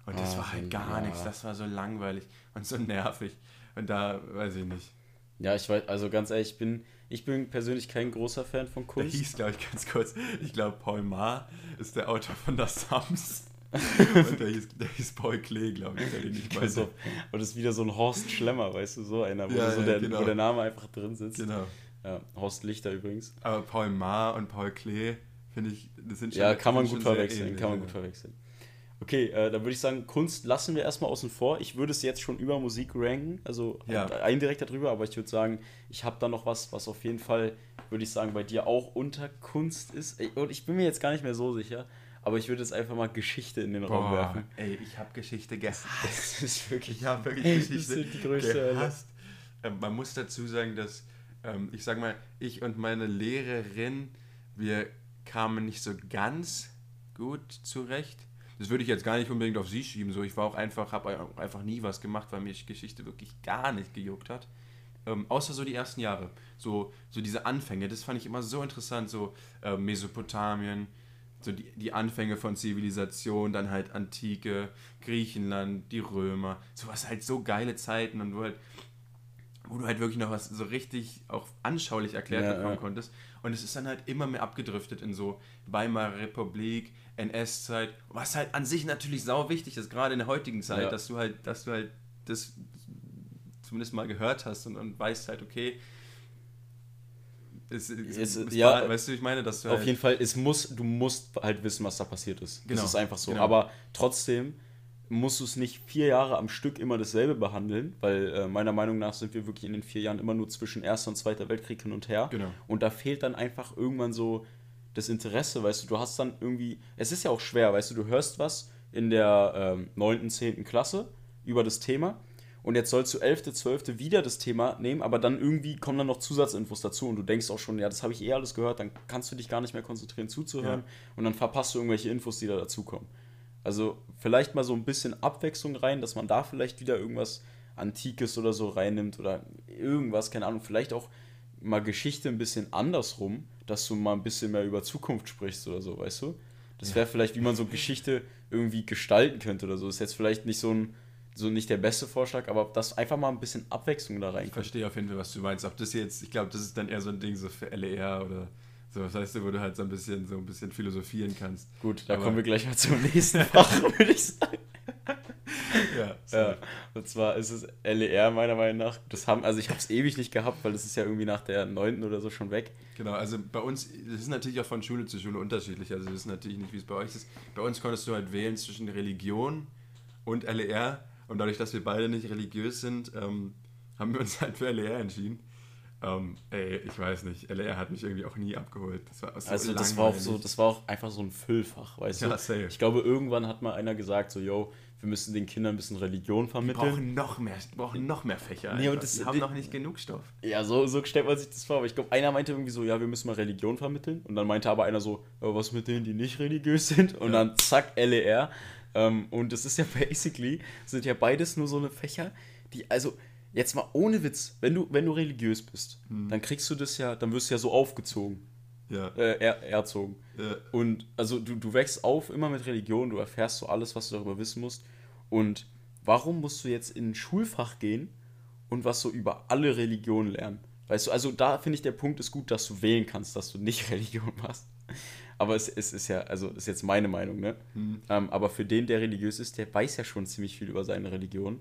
S2: Und das
S1: Ah,
S2: war halt gar
S1: ja.
S2: nichts, das war so langweilig und so nervig. Und da, weiß ich nicht.
S1: Ja, ich weiß, also ganz ehrlich, ich bin, ich bin persönlich kein großer Fan von
S2: Der
S1: Kunst.
S2: hieß, glaube ich, ganz kurz, ich glaube, Paul Maar ist der Autor von Das Sams. und der hieß, der hieß Paul Klee, glaube ich, der den ich meinte.
S1: und das ist wieder so ein Horst Schlemmer, weißt du, so einer, wo,
S2: Ja,
S1: so
S2: ja,
S1: der,
S2: genau.
S1: wo der Name einfach drin sitzt.
S2: Genau.
S1: Ja, Horst Lichter übrigens.
S2: Aber Paul Maar und Paul Klee, finde ich, das sind schon
S1: Ja, kann man gut verwechseln, kann man gut verwechseln. Okay, äh, dann würde ich sagen, Kunst lassen wir erstmal außen vor. Ich würde es jetzt schon über Musik ranken, also
S2: Ja.
S1: indirekt darüber, aber ich würde sagen, ich habe da noch was, was auf jeden Fall, würde ich sagen, bei dir auch unter Kunst ist. Ich- Und ich bin mir jetzt gar nicht mehr so sicher, aber ich würde jetzt einfach mal Geschichte in den Raum
S2: Boah,
S1: werfen.
S2: ey, ich habe Geschichte gehasst.
S1: Das ist wirklich,
S2: Ich habe wirklich
S1: das
S2: Geschichte
S1: ist die größte Hölle.
S2: gehasst. Ähm, man muss dazu sagen, dass, ähm, ich sag mal, ich und meine Lehrerin, wir kamen nicht so ganz gut zurecht. Das würde ich jetzt gar nicht unbedingt auf sie schieben. So, ich war auch einfach, habe einfach nie was gemacht, weil mich Geschichte wirklich gar nicht gejuckt hat. Ähm, außer so die ersten Jahre. So, so diese Anfänge, das fand ich immer so interessant. So äh, Mesopotamien, so die, die Anfänge von Zivilisation, dann halt Antike, Griechenland, die Römer. Sowas halt so geile Zeiten und wo halt wo du halt wirklich noch was so richtig auch anschaulich erklärt
S1: Ja,
S2: bekommen
S1: ja.
S2: konntest. Und es ist dann halt immer mehr abgedriftet in so Weimarer Republik, NS-Zeit, was halt an sich natürlich sau wichtig ist, gerade in der heutigen Zeit,
S1: Ja.
S2: dass du halt, dass du halt das zumindest mal gehört hast und, und weißt halt, okay, es, es,
S1: Es-
S2: es
S1: ja,
S2: war, weißt du, ich meine, dass du
S1: Auf
S2: halt,
S1: jeden Fall, es muss, du musst halt wissen, was da passiert ist.
S2: Genau,
S1: Das ist einfach so.
S2: genau.
S1: Aber trotzdem musst du es nicht vier Jahre am Stück immer dasselbe behandeln, weil äh, meiner Meinung nach sind wir wirklich in den vier Jahren immer nur zwischen Erster und Zweiter Weltkrieg hin und her.
S2: Genau.
S1: Und da fehlt dann einfach irgendwann so das Interesse, weißt du, du hast dann irgendwie, es ist ja auch schwer, weißt du, du hörst was in der ähm, 9., 10. Klasse über das Thema und jetzt sollst du 11., 12. wieder das Thema nehmen, aber dann irgendwie kommen dann noch Zusatzinfos dazu und du denkst auch schon, ja, das habe ich eh alles gehört, dann kannst du dich gar nicht mehr konzentrieren zuzuhören und dann verpasst du irgendwelche Infos, die da dazukommen. Also vielleicht mal so ein bisschen Abwechslung rein, dass man da vielleicht wieder irgendwas Antikes oder so reinnimmt oder irgendwas, keine Ahnung, vielleicht auch mal Geschichte ein bisschen andersrum, dass du mal ein bisschen mehr über Zukunft sprichst oder so, weißt du? Das wäre vielleicht, wie man so Geschichte irgendwie gestalten könnte oder so. Ist jetzt vielleicht nicht so ein, so nicht der beste Vorschlag, aber dass einfach mal ein bisschen Abwechslung da
S2: ich
S1: reinkommt.
S2: verstehe auf jeden Fall, was du meinst. Ob das jetzt, ich glaube, das ist dann eher so ein Ding so für LER oder so, das heißt, wo du halt so ein bisschen, so ein bisschen philosophieren kannst.
S1: Gut, da
S2: Aber-
S1: kommen wir gleich mal zum nächsten Fach, würde ich sagen.
S2: Ja,
S1: Ja, und zwar ist es LER meiner Meinung nach. Das haben, also ich habe es ewig nicht gehabt, weil das ist ja irgendwie nach der 9. oder so schon weg.
S2: Genau, also bei uns, das ist natürlich auch von Schule zu Schule unterschiedlich. Also wir wissen natürlich nicht, wie es bei euch ist. Bei uns konntest du halt wählen zwischen Religion und LER. Und dadurch, dass wir beide nicht religiös sind, ähm, haben wir uns halt für LER entschieden. Ähm, ey, ich weiß nicht, LR hat mich irgendwie auch nie abgeholt. Das war
S1: so also das war auch so, das war auch einfach so ein Füllfach, weißt ja, du? Safe. Ich glaube, irgendwann hat mal einer gesagt, so, yo, wir müssen den Kindern ein bisschen Religion vermitteln. Wir
S2: brauchen noch mehr, brauchen noch mehr Fächer. Nee, und das, die haben die, noch nicht genug Stoff.
S1: Ja, so, so stellt man sich das vor. Aber ich glaube, einer meinte irgendwie so, ja, wir müssen mal Religion vermitteln. Und dann meinte aber einer so, ja, was mit denen, die nicht religiös sind? Und ja. dann zack, LER. Ähm, und das ist ja basically, sind ja beides nur so eine Fächer, die, also jetzt mal ohne Witz, wenn du, wenn du religiös bist, hm. dann kriegst du das ja, dann wirst du ja so aufgezogen. Ja. Äh, er, erzogen. Ja. Und also du, du wächst auf immer mit Religion, du erfährst so alles, was du darüber wissen musst. Und warum musst du jetzt in ein Schulfach gehen und was so über alle Religionen lernen? Weißt du, also da finde ich der Punkt ist gut, dass du wählen kannst, dass du nicht Religion machst. Aber es, es ist ja, also ist jetzt meine Meinung, ne? Hm. Ähm, aber für den, der religiös ist, der weiß ja schon ziemlich viel über seine Religion.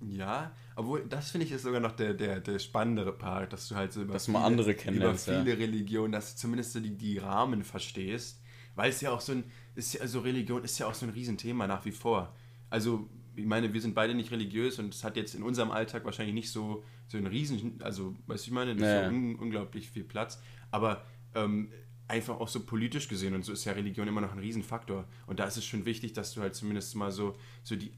S2: Ja, obwohl das finde ich ist sogar noch der, der, der spannendere Part, dass du halt so über,
S1: dass viele, andere
S2: über viele ja. Religionen, dass du zumindest so die, die Rahmen verstehst. Weil es ja auch so ein, ist ja, also Religion ist ja auch so ein Riesenthema nach wie vor. Also, ich meine, wir sind beide nicht religiös und es hat jetzt in unserem Alltag wahrscheinlich nicht so, so ein Riesen, also, weißt du, ich meine, nicht ja. so un, unglaublich viel Platz. Aber ähm, einfach auch so politisch gesehen und so ist ja Religion immer noch ein Riesenfaktor. Und da ist es schon wichtig, dass du halt zumindest mal so, so die,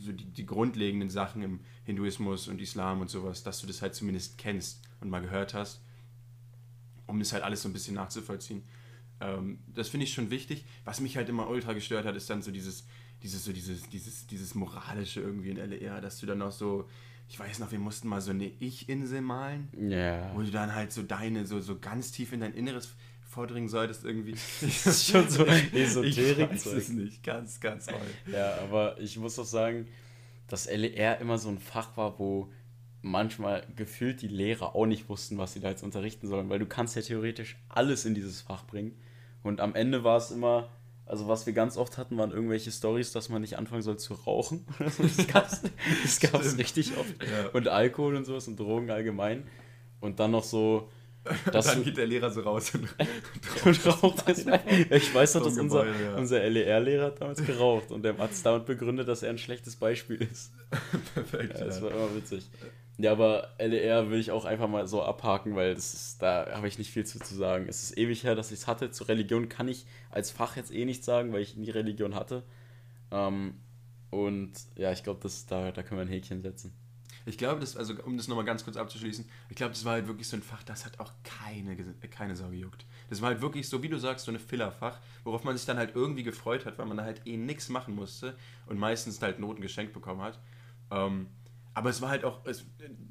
S2: so die, die grundlegenden Sachen im Hinduismus und Islam und sowas, dass du das halt zumindest kennst und mal gehört hast, um das halt alles so ein bisschen nachzuvollziehen. Ähm, das finde ich schon wichtig. Was mich halt immer ultra gestört hat, ist dann so dieses, dieses, so dieses, dieses, dieses moralische irgendwie in LER, dass du dann auch so, ich weiß noch, wir mussten mal so eine Ich-Insel malen, yeah. wo du dann halt so deine, so, so ganz tief in dein Inneres vordringen solltest irgendwie. Das ist schon so Esoterik. Ich weiß es nicht, ganz, ganz toll.
S1: Ja, aber ich muss auch sagen, dass LER immer so ein Fach war, wo manchmal gefühlt die Lehrer auch nicht wussten, was sie da jetzt unterrichten sollen, weil du kannst ja theoretisch alles in dieses Fach bringen. Und am Ende war es immer, also was wir ganz oft hatten, waren irgendwelche Stories, dass man nicht anfangen soll zu rauchen. das das gab's richtig oft. Ja. Und Alkohol und sowas und Drogen allgemein. Und dann noch so,
S2: das dann geht der Lehrer so raus und,
S1: und raucht. ich weiß noch, dass unser, ja. unser LER-Lehrer damals geraucht und der hat es damit begründet, dass er ein schlechtes Beispiel ist. Perfekt. Ja, das war immer witzig. Ja, aber LER will ich auch einfach mal so abhaken, weil das ist, da habe ich nicht viel zu, zu sagen. Es ist ewig her, dass ich es hatte. Zur Religion kann ich als Fach jetzt eh nichts sagen, weil ich nie Religion hatte. Ähm, und ja, ich glaube, da, da können wir ein Häkchen setzen.
S2: Ich glaube, das, also um das nochmal ganz kurz abzuschließen, ich glaube, das war halt wirklich so ein Fach, das hat auch keine, keine Sau gejuckt. Das war halt wirklich so, wie du sagst, so ein Fillerfach, worauf man sich dann halt irgendwie gefreut hat, weil man da halt eh nichts machen musste und meistens halt Noten geschenkt bekommen hat. Ähm, aber es war halt auch, es,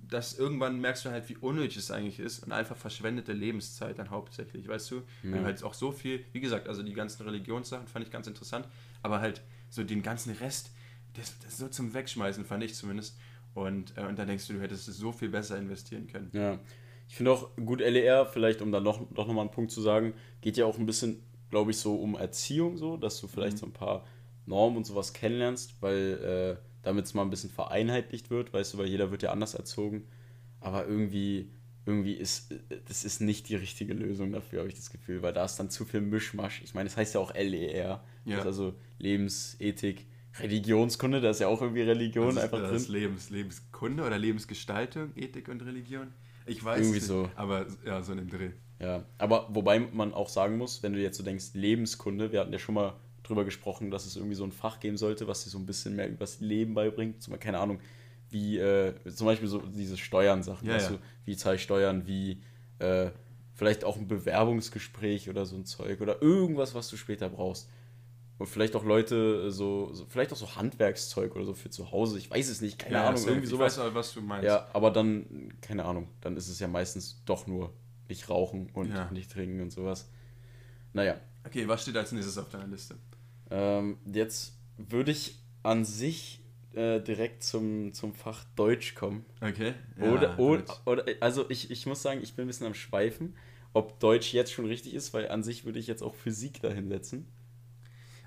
S2: das irgendwann merkst du halt, wie unnötig es eigentlich ist und einfach verschwendete Lebenszeit dann hauptsächlich, weißt du? Ja. Und halt auch so viel, wie gesagt, also die ganzen Religionssachen fand ich ganz interessant, aber halt so den ganzen Rest, das, das so zum Wegschmeißen fand ich zumindest. Und, äh, und da denkst du, du hättest es so viel besser investieren können.
S1: Ja. Ich finde auch gut LER, vielleicht um dann noch, doch nochmal einen Punkt zu sagen, geht ja auch ein bisschen, glaube ich, so um Erziehung, so, dass du vielleicht mhm. so ein paar Normen und sowas kennenlernst, weil äh, damit es mal ein bisschen vereinheitlicht wird, weißt du, weil jeder wird ja anders erzogen. Aber irgendwie, irgendwie ist das ist nicht die richtige Lösung dafür, habe ich das Gefühl, weil da ist dann zu viel Mischmasch. Ich meine, das heißt ja auch LER, ja. also Lebensethik Religionskunde, da ist ja auch irgendwie Religion also einfach
S2: das drin. Lebens, Lebenskunde oder Lebensgestaltung, Ethik und Religion? Ich weiß irgendwie nicht, so. aber ja, so in dem Dreh.
S1: Ja, aber wobei man auch sagen muss, wenn du jetzt so denkst, Lebenskunde, wir hatten ja schon mal drüber gesprochen, dass es irgendwie so ein Fach geben sollte, was dir so ein bisschen mehr über das Leben beibringt. Zum Beispiel, keine Ahnung, wie äh, zum Beispiel so diese Steuern-Sachen, ja, ja. Du, wie zahle ich Steuern, wie äh, vielleicht auch ein Bewerbungsgespräch oder so ein Zeug oder irgendwas, was du später brauchst. Und vielleicht auch Leute, so, so, vielleicht auch so Handwerkszeug oder so für zu Hause. Ich weiß es nicht, keine ja, Ahnung. Irgendwie sowas. Ich weiß, was du meinst. Ja, aber dann, keine Ahnung, dann ist es ja meistens doch nur nicht rauchen und ja. nicht trinken und sowas. Naja.
S2: Okay, was steht als nächstes auf deiner Liste?
S1: Ähm, jetzt würde ich an sich äh, direkt zum, zum Fach Deutsch kommen. Okay. Ja, oder, oder, oder, also ich, ich muss sagen, ich bin ein bisschen am Schweifen, ob Deutsch jetzt schon richtig ist, weil an sich würde ich jetzt auch Physik dahinsetzen.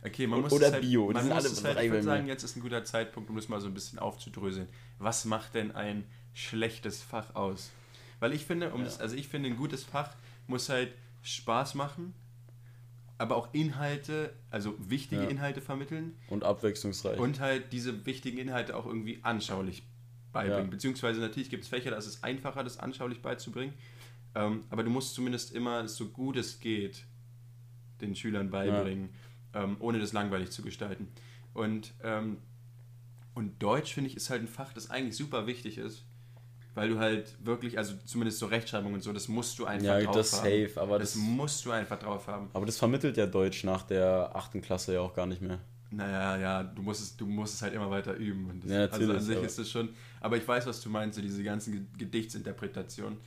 S2: Okay, man muss oder halt, Bio. Man muss es halt, ich würde sagen, jetzt ist ein guter Zeitpunkt, um das mal so ein bisschen aufzudröseln. Was macht denn ein schlechtes Fach aus? Weil ich finde, um ja. das, also ich finde, ein gutes Fach muss halt Spaß machen, aber auch Inhalte, also wichtige ja. Inhalte vermitteln.
S1: Und abwechslungsreich.
S2: Und halt diese wichtigen Inhalte auch irgendwie anschaulich beibringen. Ja. Beziehungsweise natürlich gibt es Fächer, da ist es einfacher, das anschaulich beizubringen. Ähm, aber du musst zumindest immer, so gut es geht, den Schülern beibringen, ja. Ähm, ohne das langweilig zu gestalten. Und, ähm, und Deutsch, finde ich, ist halt ein Fach, das eigentlich super wichtig ist. Weil du halt wirklich, also zumindest so Rechtschreibung und so, das musst du einfach
S1: ja, drauf das haben. Safe, aber
S2: das, das musst du einfach drauf haben.
S1: Aber das vermittelt ja Deutsch nach der achten Klasse ja auch gar nicht mehr.
S2: Naja, ja, du musst es, du musst es halt immer weiter üben. Das, ja, natürlich. Also an sich ist es schon. Aber ich weiß, was du meinst, so diese ganzen Gedichtsinterpretationen.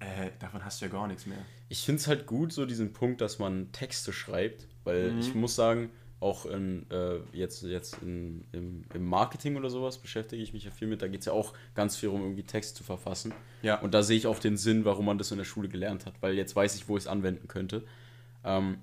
S2: Äh, davon hast du ja gar nichts mehr.
S1: Ich finde es halt gut, so diesen Punkt, dass man Texte schreibt, weil mhm. ich muss sagen, auch in, äh, jetzt, jetzt in, im, im, Marketing oder sowas beschäftige ich mich ja viel mit. Da geht es ja auch ganz viel um irgendwie Text zu verfassen. Ja. Und da sehe ich auch den Sinn, warum man das in der Schule gelernt hat, weil jetzt weiß ich, wo ich es anwenden könnte. Ähm,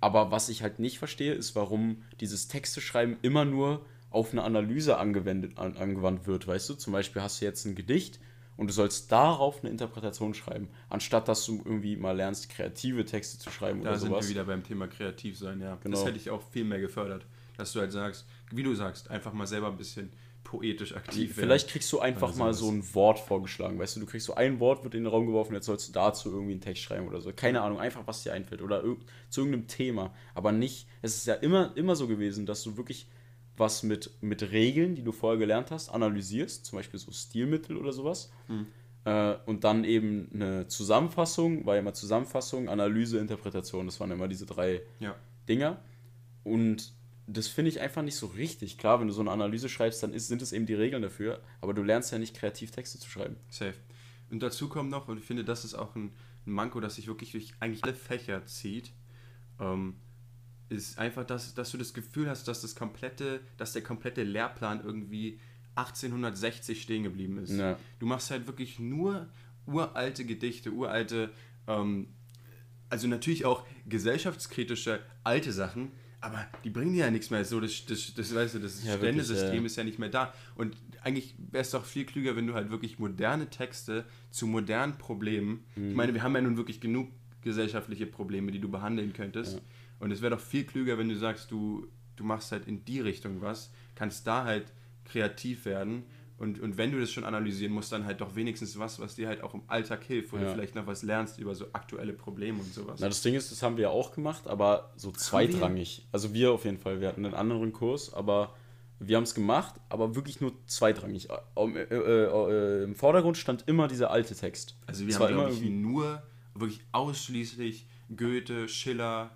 S1: aber was ich halt nicht verstehe, ist, warum dieses Texte schreiben immer nur auf eine Analyse angewendet, an, angewandt wird. Weißt du, zum Beispiel hast du jetzt ein Gedicht und du sollst darauf eine Interpretation schreiben, anstatt dass du irgendwie mal lernst, kreative Texte zu schreiben
S2: da oder sowas. Da sind wir wieder beim Thema kreativ sein, ja. Genau. Das hätte ich auch viel mehr gefördert, dass du halt sagst, wie du sagst, einfach mal selber ein bisschen poetisch aktiv
S1: werden. Vielleicht kriegst du einfach mal so ein Wort vorgeschlagen, weißt du, du kriegst so ein Wort, wird in den Raum geworfen, jetzt sollst du dazu irgendwie einen Text schreiben oder so. Keine Ahnung, einfach was dir einfällt oder zu irgendeinem Thema, aber nicht, es ist ja immer, immer so gewesen, dass du wirklich was mit, mit Regeln, die du vorher gelernt hast, analysierst, zum Beispiel so Stilmittel oder sowas. Hm. Äh, und dann eben eine Zusammenfassung, war ja immer Zusammenfassung, Analyse, Interpretation. Das waren immer diese drei ja. Dinger. Und das finde ich einfach nicht so richtig. Klar, wenn du so eine Analyse schreibst, dann ist, sind es eben die Regeln dafür, aber du lernst ja nicht kreativ Texte zu schreiben.
S2: Safe. Und dazu kommt noch, und ich finde, das ist auch ein, ein Manko, das sich wirklich durch eigentlich alle Fächer zieht. Ähm, ist einfach, dass, dass du das Gefühl hast, dass das komplette, dass der komplette Lehrplan irgendwie 1860 stehen geblieben ist. Ja. Du machst halt wirklich nur uralte Gedichte, uralte, ähm, also natürlich auch gesellschaftskritische alte Sachen, aber die bringen dir ja nichts mehr. So, das, das, das, weißt du, das ja, Ständesystem ja. ist ja nicht mehr da. Und eigentlich wäre es doch viel klüger, wenn du halt wirklich moderne Texte zu modernen Problemen. Mhm. Ich meine, wir haben ja nun wirklich genug gesellschaftliche Probleme, die du behandeln könntest. Ja. Und es wäre doch viel klüger, wenn du sagst, du, du machst halt in die Richtung was, kannst da halt kreativ werden. Und, und wenn du das schon analysieren musst, dann halt doch wenigstens was, was dir halt auch im Alltag hilft, wo ja. du vielleicht noch was lernst über so aktuelle Probleme und sowas.
S1: Na, das Ding ist, das haben wir ja auch gemacht, aber so zweitrangig. Also wir auf jeden Fall. Wir hatten einen anderen Kurs, aber wir haben es gemacht, aber wirklich nur zweitrangig. Äh, äh, äh, Im Vordergrund stand immer dieser alte Text.
S2: Also wir haben, immer irgendwie nur, wirklich ausschließlich Goethe, Schiller,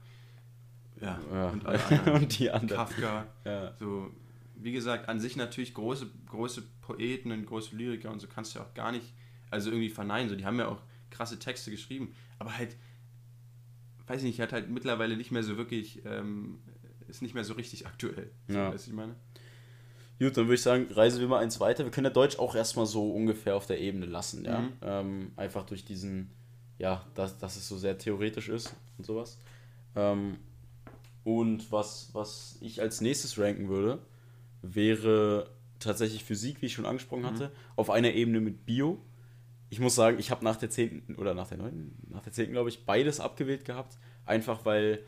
S2: ja, ja. Und, und, die anderen. Kafka. Ja. So, wie gesagt, an sich natürlich große, große Poeten und große Lyriker und so kannst du ja auch gar nicht, also irgendwie verneinen. So, die haben ja auch krasse Texte geschrieben, aber halt, weiß ich nicht, hat halt mittlerweile nicht mehr so wirklich, ähm, ist nicht mehr so richtig aktuell. So, ja. Weißt du, ich meine?
S1: Gut, dann würde ich sagen, reisen wir mal eins weiter. Wir können ja Deutsch auch erstmal so ungefähr auf der Ebene lassen, ja. Mhm. Ähm, einfach durch diesen, ja, dass, dass es so sehr theoretisch ist und sowas. Ähm, und was, was ich als nächstes ranken würde, wäre tatsächlich Physik, wie ich schon angesprochen hatte, mhm. auf einer Ebene mit Bio. Ich muss sagen, ich habe nach der 10. oder nach der 9., nach der 10. glaube ich, beides abgewählt gehabt. Einfach weil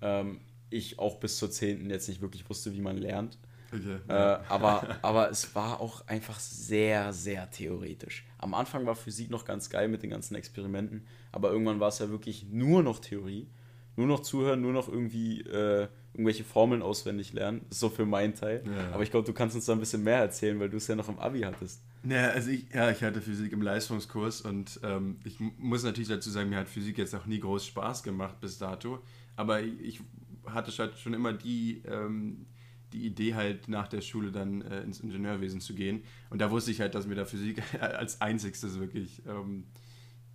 S1: ähm, ich auch bis zur 10. jetzt nicht wirklich wusste, wie man lernt. Okay. Äh, aber, aber es war auch einfach sehr, sehr theoretisch. Am Anfang war Physik noch ganz geil mit den ganzen Experimenten, aber irgendwann war es ja wirklich nur noch Theorie nur noch zuhören, nur noch irgendwie äh, irgendwelche Formeln auswendig lernen. Ist so für meinen Teil. Ja. Aber ich glaube, du kannst uns da ein bisschen mehr erzählen, weil du es ja noch im Abi hattest.
S2: Ja, also ich, ja, ich hatte Physik im Leistungskurs und ähm, ich muss natürlich dazu sagen, mir hat Physik jetzt auch nie groß Spaß gemacht bis dato. Aber ich hatte schon immer die, ähm, die Idee halt nach der Schule dann äh, ins Ingenieurwesen zu gehen. Und da wusste ich halt, dass mir da Physik als einzigstes wirklich ähm,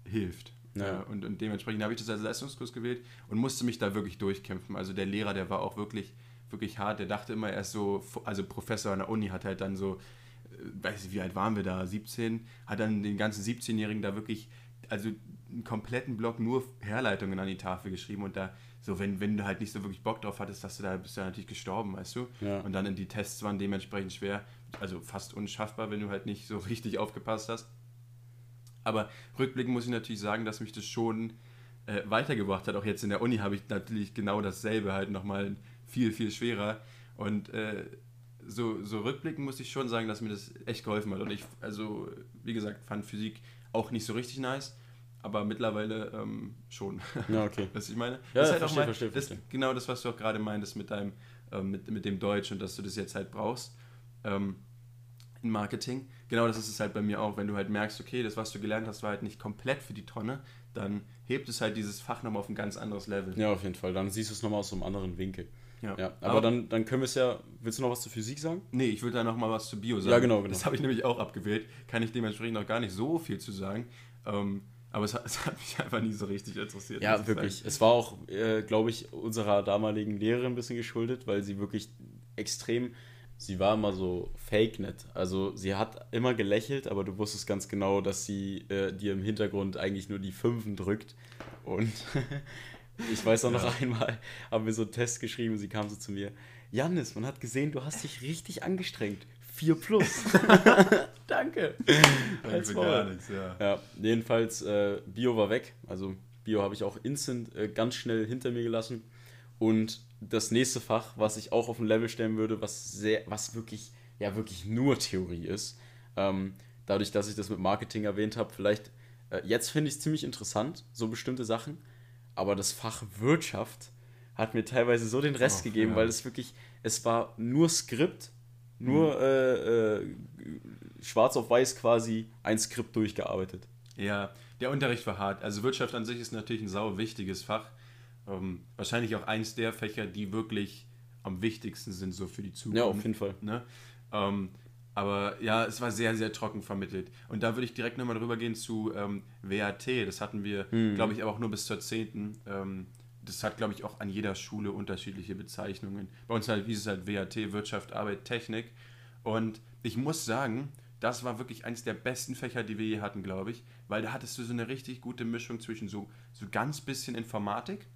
S2: hilft. Ja. Und, und dementsprechend habe ich das als Leistungskurs gewählt und musste mich da wirklich durchkämpfen. Also der Lehrer, der war auch wirklich, wirklich hart. Der dachte immer erst so, also Professor an der Uni hat halt dann so, äh, weiß ich, wie alt waren wir da, 17, hat dann den ganzen 17-Jährigen da wirklich, also einen kompletten Block nur Herleitungen an die Tafel geschrieben und da so, wenn, wenn du halt nicht so wirklich Bock drauf hattest, dass du da bist du natürlich gestorben, weißt du? Ja. Und dann in die Tests waren dementsprechend schwer, also fast unschaffbar, wenn du halt nicht so richtig aufgepasst hast. Aber rückblickend muss ich natürlich sagen, dass mich das schon äh, weitergebracht hat. Auch jetzt in der Uni habe ich natürlich genau dasselbe halt nochmal viel, viel schwerer. Und äh, so, so rückblickend muss ich schon sagen, dass mir das echt geholfen hat. Und ich, also, wie gesagt, fand Physik auch nicht so richtig nice, aber mittlerweile ähm, schon.
S1: Ja, okay.
S2: was ich meine?
S1: Ja,
S2: das ist halt auch
S1: verstehe,
S2: mal,
S1: verstehe,
S2: das,
S1: verstehe.
S2: Genau das, was du auch gerade meintest mit deinem, ähm, mit, mit dem Deutsch und dass du das jetzt halt brauchst. Ähm, in Marketing. Genau das ist es halt bei mir auch. Wenn du halt merkst, okay, das, was du gelernt hast, war halt nicht komplett für die Tonne, dann hebt es halt dieses Fach nochmal auf ein ganz anderes Level.
S1: Ja, auf jeden Fall. Dann siehst du es nochmal aus so einem anderen Winkel.
S2: Ja.
S1: Ja, aber, dann, dann können wir es ja. Willst du noch was zur Physik sagen?
S2: Nee, ich würde da nochmal was zu Bio sagen.
S1: Ja, genau, genau.
S2: Das habe ich nämlich auch abgewählt. Kann ich dementsprechend noch gar nicht so viel zu sagen. Ähm, aber es hat, es hat mich einfach nie so richtig interessiert.
S1: Ja,
S2: ich
S1: wirklich.
S2: sagen.
S1: Es war auch, äh, glaube ich, unserer damaligen Lehrerin ein bisschen geschuldet, weil sie wirklich extrem, sie war immer so fake nett. Also sie hat immer gelächelt, aber du wusstest ganz genau, dass sie äh, dir im Hintergrund eigentlich nur die Fünfen drückt. Und ich weiß auch noch
S2: Ja.
S1: einmal, haben wir so einen Test geschrieben, sie kam so zu mir, Jannis, man hat gesehen, du hast dich richtig angestrengt. 4 plus. Danke.
S2: Danke gar nichts, ja.
S1: Ja, jedenfalls, äh, Bio war weg. Also Bio habe ich auch instant äh, ganz schnell hinter mir gelassen. Und das nächste Fach, was ich auch auf ein Level stellen würde, was sehr, was wirklich, ja, wirklich nur Theorie ist. Ähm, dadurch, dass ich das mit Marketing erwähnt habe, vielleicht, äh, jetzt finde ich es ziemlich interessant, so bestimmte Sachen. Aber das Fach Wirtschaft hat mir teilweise so den Rest
S2: Ach,
S1: gegeben,
S2: ja.
S1: weil es wirklich, es war nur Skript, nur
S2: Mhm.
S1: äh, äh, schwarz auf weiß quasi ein Skript durchgearbeitet.
S2: Ja, der Unterricht war hart. Also Wirtschaft an sich ist natürlich ein sau wichtiges Fach. Ähm, wahrscheinlich auch eins der Fächer, die wirklich am wichtigsten sind so für die Zukunft.
S1: Ja, auf jeden Fall.
S2: Ne? Ähm, aber ja, es war sehr, sehr trocken vermittelt. Und da würde ich direkt nochmal drüber gehen zu ähm, WAT. Das hatten wir,
S1: Mhm.
S2: glaube ich, aber auch nur bis zur 10. Ähm, das hat, glaube ich, auch an jeder Schule unterschiedliche Bezeichnungen. Bei uns halt, hieß es halt WAT, Wirtschaft, Arbeit, Technik. Und ich muss sagen, das war wirklich eines der besten Fächer, die wir je hatten, glaube ich. Weil da hattest du so eine richtig gute Mischung zwischen so, so ganz bisschen Informatik.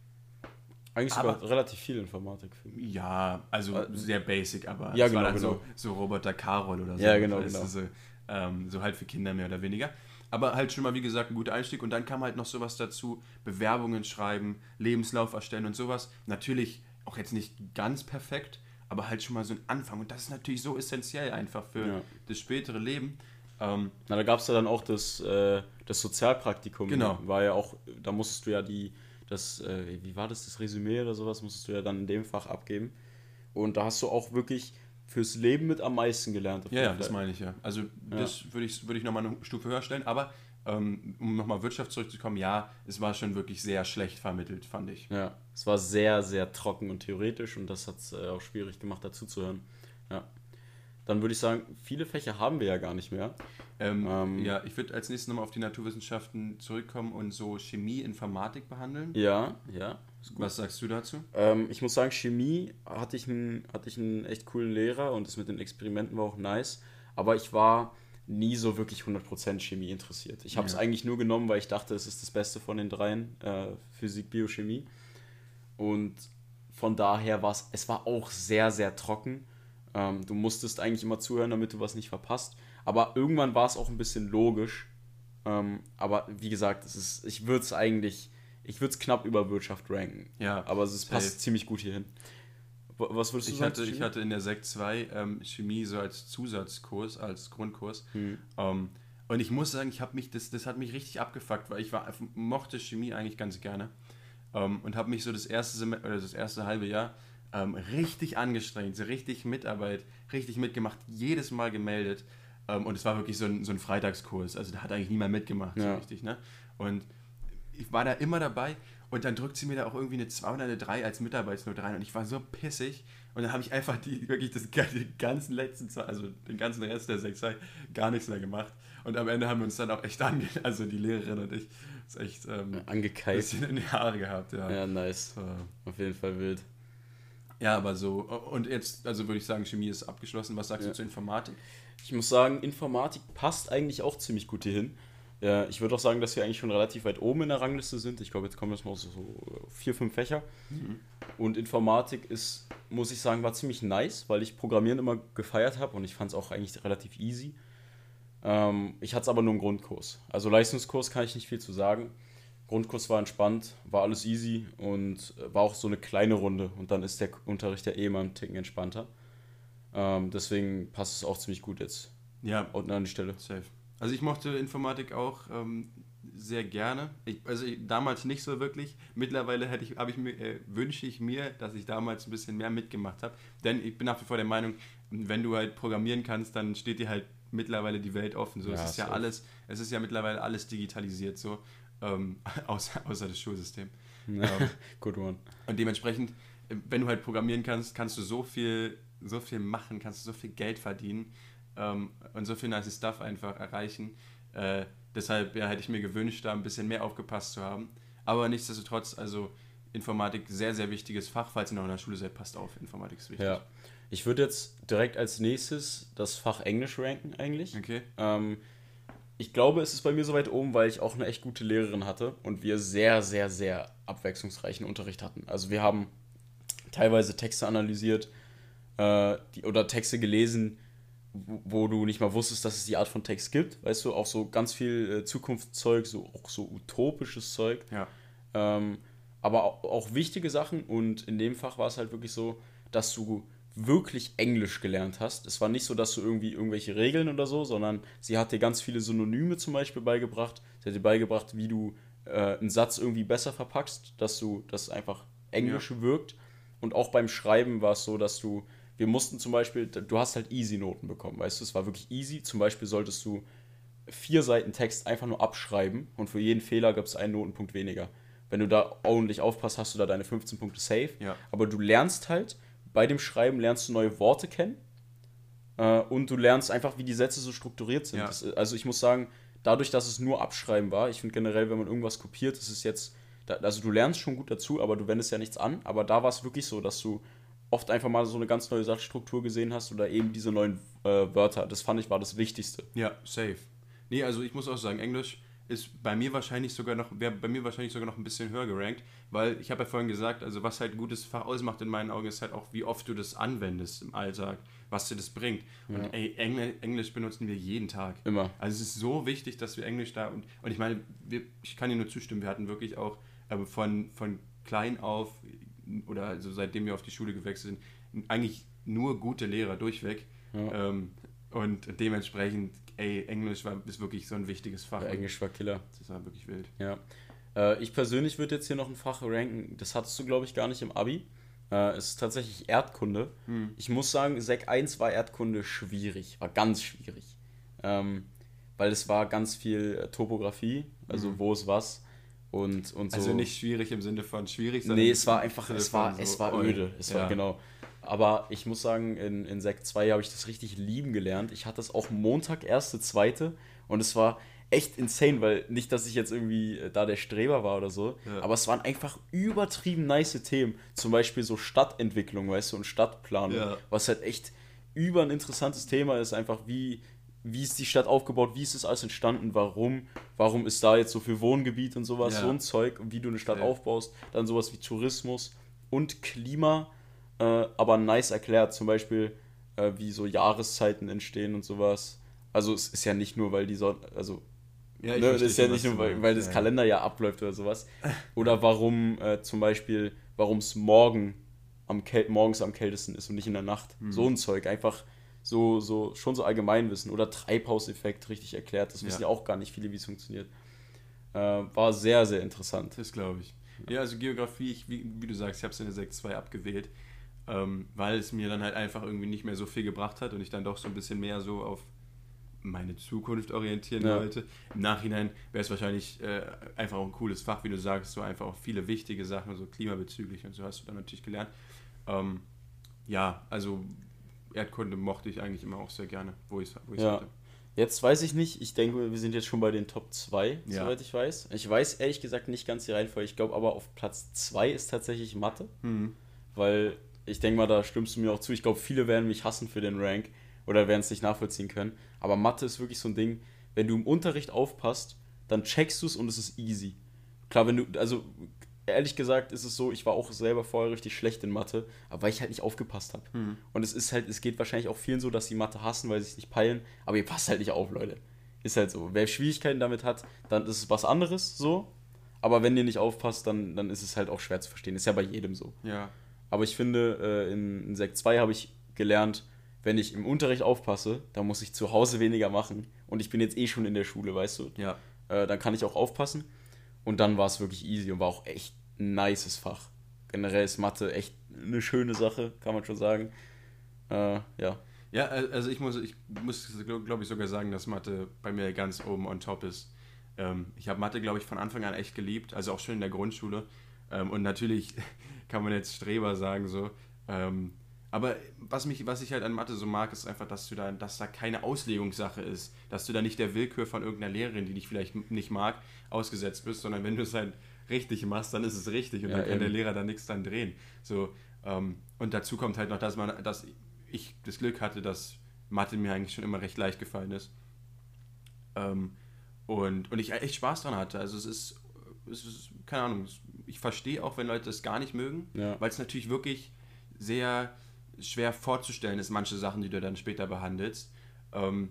S1: Eigentlich
S2: Aber-
S1: sogar relativ viel Informatik. Für mich.
S2: Ja, also
S1: Äh,
S2: sehr basic, aber
S1: ja,
S2: es war
S1: genau,
S2: dann
S1: genau.
S2: so, so Roboter Karol oder so.
S1: Ja, genau, genau.
S2: So, ähm, so halt für Kinder mehr oder weniger. Aber halt schon mal, wie gesagt, ein guter Einstieg. Und dann kam halt noch sowas dazu, Bewerbungen schreiben, Lebenslauf erstellen und sowas. Natürlich auch jetzt nicht ganz perfekt, aber halt schon mal so ein Anfang. Und das ist natürlich so essentiell einfach für
S1: Ja.
S2: das spätere Leben. Ähm,
S1: Na, da gab es ja dann auch das, äh, das Sozialpraktikum.
S2: Genau.
S1: War ja auch, da musstest du ja die, das, äh, wie war das, das Resümee oder sowas, musstest du ja dann in dem Fach abgeben. Und da hast du auch wirklich fürs Leben mit am meisten gelernt.
S2: Ja, ja, das meine ich ja. Also das würde ich, würde ich nochmal eine Stufe höher stellen. Aber ähm, um nochmal Wirtschaft zurückzukommen, ja, es war schon wirklich sehr schlecht vermittelt, fand ich.
S1: Ja, es war sehr, sehr trocken und theoretisch und das hat es äh, auch schwierig gemacht, dazuzuhören. Ja. Dann würde ich sagen, viele Fächer haben wir ja gar nicht mehr.
S2: Ähm,
S1: Ähm,
S2: ja, ich würde als nächstes nochmal auf die Naturwissenschaften zurückkommen und so Chemie, Informatik behandeln.
S1: Ja, ja.
S2: Was sagst du dazu?
S1: Ähm, ich muss sagen, Chemie hatte ich, einen, hatte ich einen echt coolen Lehrer und das mit den Experimenten war auch nice. Aber ich war nie so wirklich 100% Chemie interessiert. Ich habe es
S2: Ja.
S1: eigentlich nur genommen, weil ich dachte, es ist das Beste von den dreien, äh, Physik, Biochemie. Und von daher war es, es war auch sehr, sehr trocken. Ähm, du musstest eigentlich immer zuhören, damit du was nicht verpasst. Aber irgendwann war es auch ein bisschen logisch. Ähm, aber wie gesagt, es ist, ich würde es eigentlich, ich würde es knapp über Wirtschaft ranken.
S2: Ja,
S1: Aber es
S2: safe.
S1: passt ziemlich gut hierhin. Was würdest du
S2: Ich
S1: sagen?
S2: hatte, ich hatte in der Sek 2 ähm, Chemie so als Zusatzkurs, als Grundkurs.
S1: Hm.
S2: Ähm, und ich muss sagen, ich habe mich, das, das hat mich richtig abgefuckt, weil ich war, mochte Chemie eigentlich ganz gerne. Ähm, und habe mich so das erste Semester, oder das erste halbe Jahr ähm, richtig angestrengt, so richtig Mitarbeit, richtig mitgemacht, jedes Mal gemeldet. Ähm, und es war wirklich so ein, so ein Freitagskurs, also da hat eigentlich niemand mitgemacht, so
S1: Ja.
S2: richtig, ne? Und ich war da immer dabei und dann drückt sie mir da auch irgendwie eine 2 oder eine 3 als Mitarbeitsnote rein und ich war so pissig und dann habe ich einfach die, wirklich das, die ganzen letzten also den ganzen Rest der 6 gar nichts mehr gemacht und am Ende haben wir uns dann auch echt ange... Also die Lehrerin und ich, ist echt ähm, ein
S1: Angekeift.
S2: bisschen in die Haare gehabt, ja.
S1: Ja, nice.
S2: Äh,
S1: Auf jeden Fall wild.
S2: Ja, aber so, und jetzt, also würde ich sagen, Chemie ist abgeschlossen. Was sagst
S1: Ja.
S2: du zur Informatik?
S1: Ich muss sagen, Informatik passt eigentlich auch ziemlich gut hierhin. Ja, ich würde auch sagen, dass wir eigentlich schon relativ weit oben in der Rangliste sind. Ich glaube, jetzt kommen jetzt mal so, so vier, fünf Fächer. Und Informatik ist, muss ich sagen, war ziemlich nice, weil ich Programmieren immer gefeiert habe und ich fand es auch eigentlich relativ easy. Ähm, ich hatte es aber nur im Grundkurs. Also Leistungskurs kann ich nicht viel zu sagen. Grundkurs war entspannt, war alles easy und äh, war auch so eine kleine Runde. Und dann ist der Unterricht ja eh mal einen Ticken entspannter. Ähm, deswegen passt es auch ziemlich gut jetzt.
S2: Ja.
S1: Unten an die Stelle.
S2: Safe. Also ich mochte Informatik auch ähm, sehr gerne. Ich, also ich, damals nicht so wirklich. Mittlerweile hätte ich, ich mir, äh, wünsche ich mir, dass ich damals ein bisschen mehr mitgemacht habe. Denn ich bin nach wie vor der Meinung, wenn du halt programmieren kannst, dann steht dir halt mittlerweile die Welt offen. So, ja, es ist ja alles, es ist ja mittlerweile alles digitalisiert, so, ähm, außer, außer das Schulsystem. Ja. Ähm, Good one. Und dementsprechend, äh, wenn du halt programmieren kannst, kannst du so viel, so viel machen, kannst du so viel Geld verdienen ähm, und so viel nice Stuff einfach erreichen. Äh, deshalb ja, hätte ich mir gewünscht, da ein bisschen mehr aufgepasst zu haben. Aber nichtsdestotrotz, also Informatik sehr, sehr wichtiges Fach. Falls ihr noch in der Schule seid, passt auf, Informatik ist wichtig.
S1: Ja. Ich würde jetzt direkt als nächstes das Fach Englisch ranken eigentlich. Okay. Ähm, ich glaube, es ist bei mir so weit oben, weil ich auch eine echt gute Lehrerin hatte und wir sehr, sehr, sehr abwechslungsreichen Unterricht hatten. Also wir haben teilweise Texte analysiert äh, die, oder Texte gelesen, wo, wo, du nicht mal wusstest, dass es die Art von Text gibt. Weißt du, auch so ganz viel äh, Zukunftszeug, so auch so utopisches Zeug. Ja. Ähm, aber auch, auch wichtige Sachen und in dem Fach war es halt wirklich so, dass du wirklich Englisch gelernt hast. Es war nicht so, dass du irgendwie irgendwelche Regeln oder so, sondern sie hat dir ganz viele Synonyme zum Beispiel beigebracht. Sie hat dir beigebracht, wie du äh, einen Satz irgendwie besser verpackst, dass du, dass einfach Englisch ja. wirkt. Und auch beim Schreiben war es so, dass du, wir mussten zum Beispiel, du hast halt Easy-Noten bekommen, weißt du, es war wirklich easy. Zum Beispiel solltest du vier Seiten Text einfach nur abschreiben und für jeden Fehler gab es einen Notenpunkt weniger. Wenn du da ordentlich aufpasst, hast du da deine 15 Punkte safe. Ja. Aber du lernst halt, bei dem Schreiben lernst du neue Worte kennen äh, und du lernst einfach, wie die Sätze so strukturiert sind. Ja. Das, also ich muss sagen, dadurch, dass es nur Abschreiben war, ich finde generell, wenn man irgendwas kopiert, ist es jetzt, also du lernst schon gut dazu, aber du wendest ja nichts an. Aber da war es wirklich so, dass du oft einfach mal so eine ganz neue Satzstruktur gesehen hast oder eben diese neuen äh, Wörter. Das fand ich war das Wichtigste.
S2: Ja, safe. Nee, also ich muss auch sagen, Englisch ist bei mir wahrscheinlich sogar noch, wäre bei mir wahrscheinlich sogar noch ein bisschen höher gerankt, weil ich habe ja vorhin gesagt, also was halt ein gutes Fach ausmacht in meinen Augen, ist halt auch, wie oft du das anwendest im Alltag, was dir das bringt. Ja. Und ey, Engl Englisch benutzen wir jeden Tag. Immer. Also es ist so wichtig, dass wir Englisch da und, und ich meine, wir, ich kann dir nur zustimmen, wir hatten wirklich auch äh, von, von klein auf oder also seitdem wir auf die Schule gewechselt sind, eigentlich nur gute Lehrer durchweg. Ja. Ähm, und dementsprechend ey, Englisch war, ist wirklich so ein wichtiges Fach. Ja,
S1: Englisch war Killer.
S2: Das war wirklich wild.
S1: Ja. Äh, ich persönlich würde jetzt hier noch ein Fach ranken, das hattest du, glaube ich, gar nicht im Abi. Äh, es ist tatsächlich Erdkunde. Hm. Ich muss sagen, Sek 1 war Erdkunde schwierig, war ganz schwierig. Ähm, weil es war ganz viel äh, Topografie, also hm. wo ist was. Und, und
S2: so. Also nicht schwierig im Sinne von schwierig,
S1: sondern. Nee, es war einfach, es war, so es war öde. Es ja. war genau. Aber ich muss sagen, in, in Sekt 2 habe ich das richtig lieben gelernt. Ich hatte das auch Montag, erste, zweite. Und es war echt insane, weil nicht, dass ich jetzt irgendwie äh, da der Streber war oder so, ja. aber es waren einfach übertrieben nice Themen. Zum Beispiel so Stadtentwicklung, weißt du, und Stadtplanung. Ja. Was halt echt über ein interessantes Thema ist, einfach wie, wie ist die Stadt aufgebaut, wie ist es alles entstanden, warum, warum ist da jetzt so viel Wohngebiet und sowas, ja. so ein Zeug, wie du eine Stadt aufbaust. Dann sowas wie Tourismus und Klima äh, aber nice erklärt, zum Beispiel, äh, wie so Jahreszeiten entstehen und sowas. Also es ist ja nicht nur, weil die Sonne, also ja, ne, ist ja nicht nur, weil, weil das ja. Kalenderjahr abläuft oder sowas. Oder warum äh, zum Beispiel, warum es morgen am morgens am kältesten ist und nicht in der Nacht. Hm. So ein Zeug. Einfach so, so, schon so Allgemeinwissen. Oder Treibhauseffekt richtig erklärt. Das wissen ja, ja auch gar nicht viele, wie es funktioniert. Äh, war sehr, sehr interessant.
S2: Das glaube ich. Ja, also Geografie, ich, wie, wie, du sagst, ich habe es in der 6.2 abgewählt ähm, weil es mir dann halt einfach irgendwie nicht mehr so viel gebracht hat und ich dann doch so ein bisschen mehr so auf meine Zukunft orientieren ja. wollte. Im Nachhinein wäre es wahrscheinlich äh, einfach auch ein cooles Fach, wie du sagst, so einfach auch viele wichtige Sachen, so klimabezüglich und so hast du dann natürlich gelernt. Ähm, ja, also Erdkunde mochte ich eigentlich immer auch sehr gerne, wo ich es
S1: ja. hatte. Jetzt weiß ich nicht, ich denke, wir sind jetzt schon bei den Top 2, ja. soweit ich weiß. Ich weiß ehrlich gesagt nicht ganz die Reihenfolge. Ich glaube aber auf Platz 2 ist tatsächlich Mathe, mhm. weil ich denke mal, da stimmst du mir auch zu. Ich glaube, viele werden mich hassen für den Rank oder werden es nicht nachvollziehen können. Aber Mathe ist wirklich so ein Ding, wenn du im Unterricht aufpasst, dann checkst du es und es ist easy. Klar, wenn du, also ehrlich gesagt ist es so, ich war auch selber vorher richtig schlecht in Mathe, aber weil ich halt nicht aufgepasst habe. Hm. Und es ist halt, es geht wahrscheinlich auch vielen so, dass sie Mathe hassen, weil sie es nicht peilen, aber ihr passt halt nicht auf, Leute. Ist halt so. Wer Schwierigkeiten damit hat, dann ist es was anderes so. Aber wenn ihr nicht aufpasst, dann, dann ist es halt auch schwer zu verstehen. Ist ja bei jedem so. Ja. Aber ich finde, äh, in, in Sekt 2 habe ich gelernt, wenn ich im Unterricht aufpasse, dann muss ich zu Hause weniger machen. Und ich bin jetzt eh schon in der Schule, weißt du?
S2: Ja.
S1: Äh, dann kann ich auch aufpassen. Und dann war es wirklich easy und war auch echt ein nices Fach. Generell ist Mathe echt eine schöne Sache, kann man schon sagen. Äh, ja.
S2: Ja, also ich muss, ich muss glaube ich, sogar sagen, dass Mathe bei mir ganz oben on top ist. Ähm, ich habe Mathe, glaube ich, von Anfang an echt geliebt, also auch schon in der Grundschule. Ähm, und natürlich kann man jetzt Streber sagen, so. Ähm, aber was, mich, was ich halt an Mathe so mag, ist einfach, dass, du da, dass da keine Auslegungssache ist. Dass du da nicht der Willkür von irgendeiner Lehrerin, die dich vielleicht nicht mag, ausgesetzt bist, sondern wenn du es halt richtig machst, dann ist es richtig und ja, dann kann eben. der Lehrer da nichts dran drehen. So, ähm, und dazu kommt halt noch, dass, man, dass ich das Glück hatte, dass Mathe mir eigentlich schon immer recht leicht gefallen ist. Ähm, und, und ich echt Spaß dran hatte. Also es ist, es ist keine Ahnung, ich verstehe auch, wenn Leute das gar nicht mögen, ja. weil es natürlich wirklich sehr schwer vorzustellen ist, manche Sachen, die du dann später behandelst. Ähm,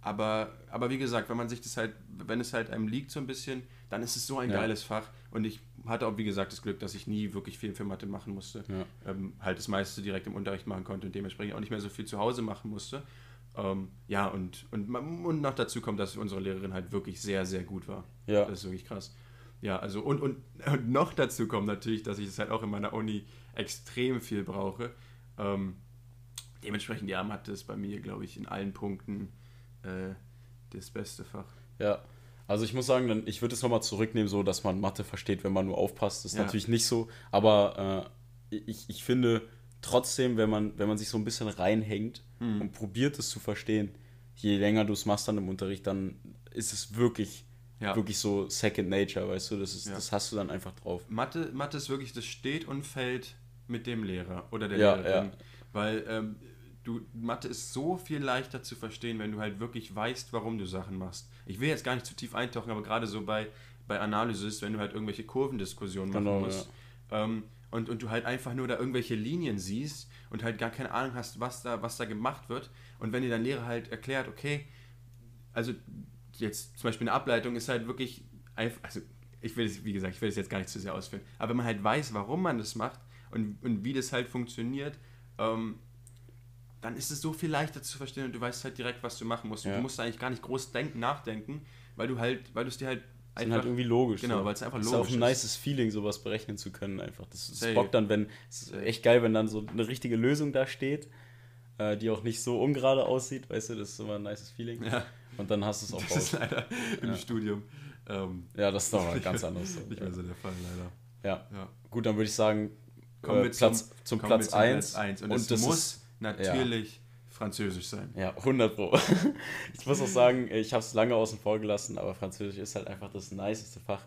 S2: aber, aber wie gesagt, wenn man sich das halt, wenn es halt einem liegt so ein bisschen, dann ist es so ein ja. geiles Fach. Und ich hatte auch, wie gesagt, das Glück, dass ich nie wirklich viel für Mathe machen musste. Ja. Ähm, halt das meiste direkt im Unterricht machen konnte und dementsprechend auch nicht mehr so viel zu Hause machen musste. Ähm, ja, und, und, und noch dazu kommt, dass unsere Lehrerin halt wirklich sehr, sehr gut war. Ja. Das ist wirklich krass. Ja, also und, und, und noch dazu kommt natürlich, dass ich es das halt auch in meiner Uni extrem viel brauche. Ähm, dementsprechend, ja, Mathe ist bei mir, glaube ich, in allen Punkten äh, das beste Fach.
S1: Ja, also ich muss sagen, ich würde es nochmal zurücknehmen, so dass man Mathe versteht, wenn man nur aufpasst. Das ist ja. natürlich nicht so, aber äh, ich, ich finde trotzdem, wenn man, wenn man sich so ein bisschen reinhängt hm. und probiert es zu verstehen, je länger du es machst dann im Unterricht, dann ist es wirklich, ja. wirklich so Second Nature, weißt du, das, ist, ja. das hast du dann einfach drauf.
S2: Mathe, Mathe ist wirklich, das steht und fällt mit dem Lehrer oder der Lehrerin. Weil ähm, du, Mathe ist so viel leichter zu verstehen, wenn du halt wirklich weißt, warum du Sachen machst. Ich will jetzt gar nicht zu tief eintauchen, aber gerade so bei, bei Analysis, wenn du halt irgendwelche Kurvendiskussionen machen genau, musst ja. ähm, und, und du halt einfach nur da irgendwelche Linien siehst und halt gar keine Ahnung hast, was da, was da gemacht wird. Und wenn dir dein Lehrer halt erklärt, okay, also jetzt zum Beispiel eine Ableitung ist halt wirklich einfach, also ich will es, wie gesagt, ich will es jetzt gar nicht zu sehr ausführen, aber wenn man halt weiß, warum man das macht und, und wie das halt funktioniert, ähm, dann ist es so viel leichter zu verstehen und du weißt halt direkt, was du machen musst. Ja. Du musst eigentlich gar nicht groß denken, nachdenken, weil du halt, weil du es dir halt
S1: einfach. Sind halt irgendwie logisch.
S2: Genau, so. weil es einfach logisch
S1: ist. ist auch ein nices Feeling, sowas berechnen zu können, einfach. Das, das bockt dann, wenn. Es ist echt geil, wenn dann so eine richtige Lösung da steht, äh, die auch nicht so ungerade aussieht, weißt du, das ist immer ein nices Feeling. Ja. Und dann hast du es auch
S2: Das raus. ist leider im ja. Studium.
S1: Ähm, ja, das ist doch mal ganz anders.
S2: nicht mehr so der Fall, leider.
S1: Ja. ja. Gut, dann würde ich sagen, kommen wir Platz, zum, zum Platz 1.
S2: Und, und das muss natürlich ja. Französisch sein.
S1: Ja, 100 Pro. ich muss auch sagen, ich habe es lange außen vor gelassen, aber Französisch ist halt einfach das niceste Fach.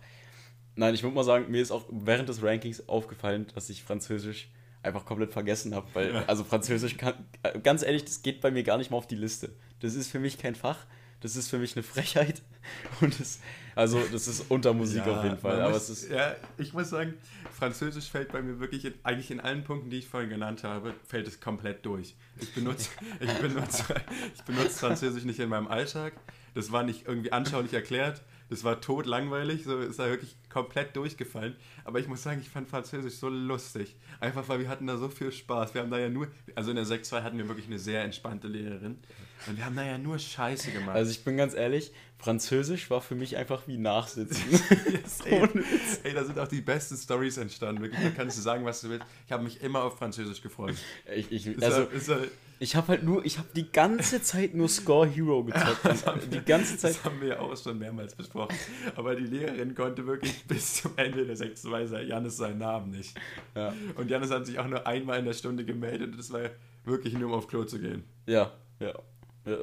S1: Nein, ich würde mal sagen, mir ist auch während des Rankings aufgefallen, dass ich Französisch einfach komplett vergessen habe, weil, ja. also Französisch kann, ganz ehrlich, das geht bei mir gar nicht mal auf die Liste. Das ist für mich kein Fach, das ist für mich eine Frechheit und das, also das ist unter Musik ja, auf jeden Fall. Aber
S2: muss, es ist ja, ich muss sagen, Französisch fällt bei mir wirklich in, eigentlich in allen Punkten, die ich vorhin genannt habe, fällt es komplett durch. Ich benutze, ich benutze, ich benutze Französisch nicht in meinem Alltag. Das war nicht irgendwie anschaulich erklärt. Das war tot langweilig, so ist er wirklich komplett durchgefallen. Aber ich muss sagen, ich fand Französisch so lustig. Einfach weil wir hatten da so viel Spaß. Wir haben da ja nur, also in der Sek 2 hatten wir wirklich eine sehr entspannte Lehrerin. Und wir haben da ja nur Scheiße gemacht.
S1: Also ich bin ganz ehrlich, Französisch war für mich einfach wie Nachsitzen.
S2: yes, ey, ey, da sind auch die besten Stories entstanden. Wirklich, da kannst du sagen, was du willst. Ich habe mich immer auf Französisch gefreut.
S1: Ich, ich, also, ist er, ich habe halt nur, ich habe die ganze Zeit nur Score Hero gezockt.
S2: die ganze Zeit. Das haben wir ja auch schon mehrmals besprochen. Aber die Lehrerin konnte wirklich bis zum Ende der sechsten Weise Janis seinen Namen nicht. Ja. Und Janis hat sich auch nur einmal in der Stunde gemeldet und das war wirklich nur um auf Klo zu gehen.
S1: Ja, ja. Äh,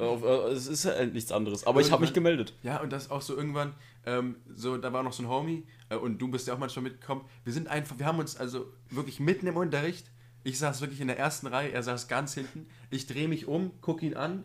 S1: es ist halt nichts anderes. Aber ich habe mich gemeldet.
S2: Ja, und das auch so irgendwann, ähm, so, da war noch so ein Homie äh, und du bist ja auch manchmal mitgekommen. Wir sind einfach, wir haben uns also wirklich mitten im Unterricht, ich saß wirklich in der ersten Reihe, er saß ganz hinten, ich drehe mich um, gucke ihn an,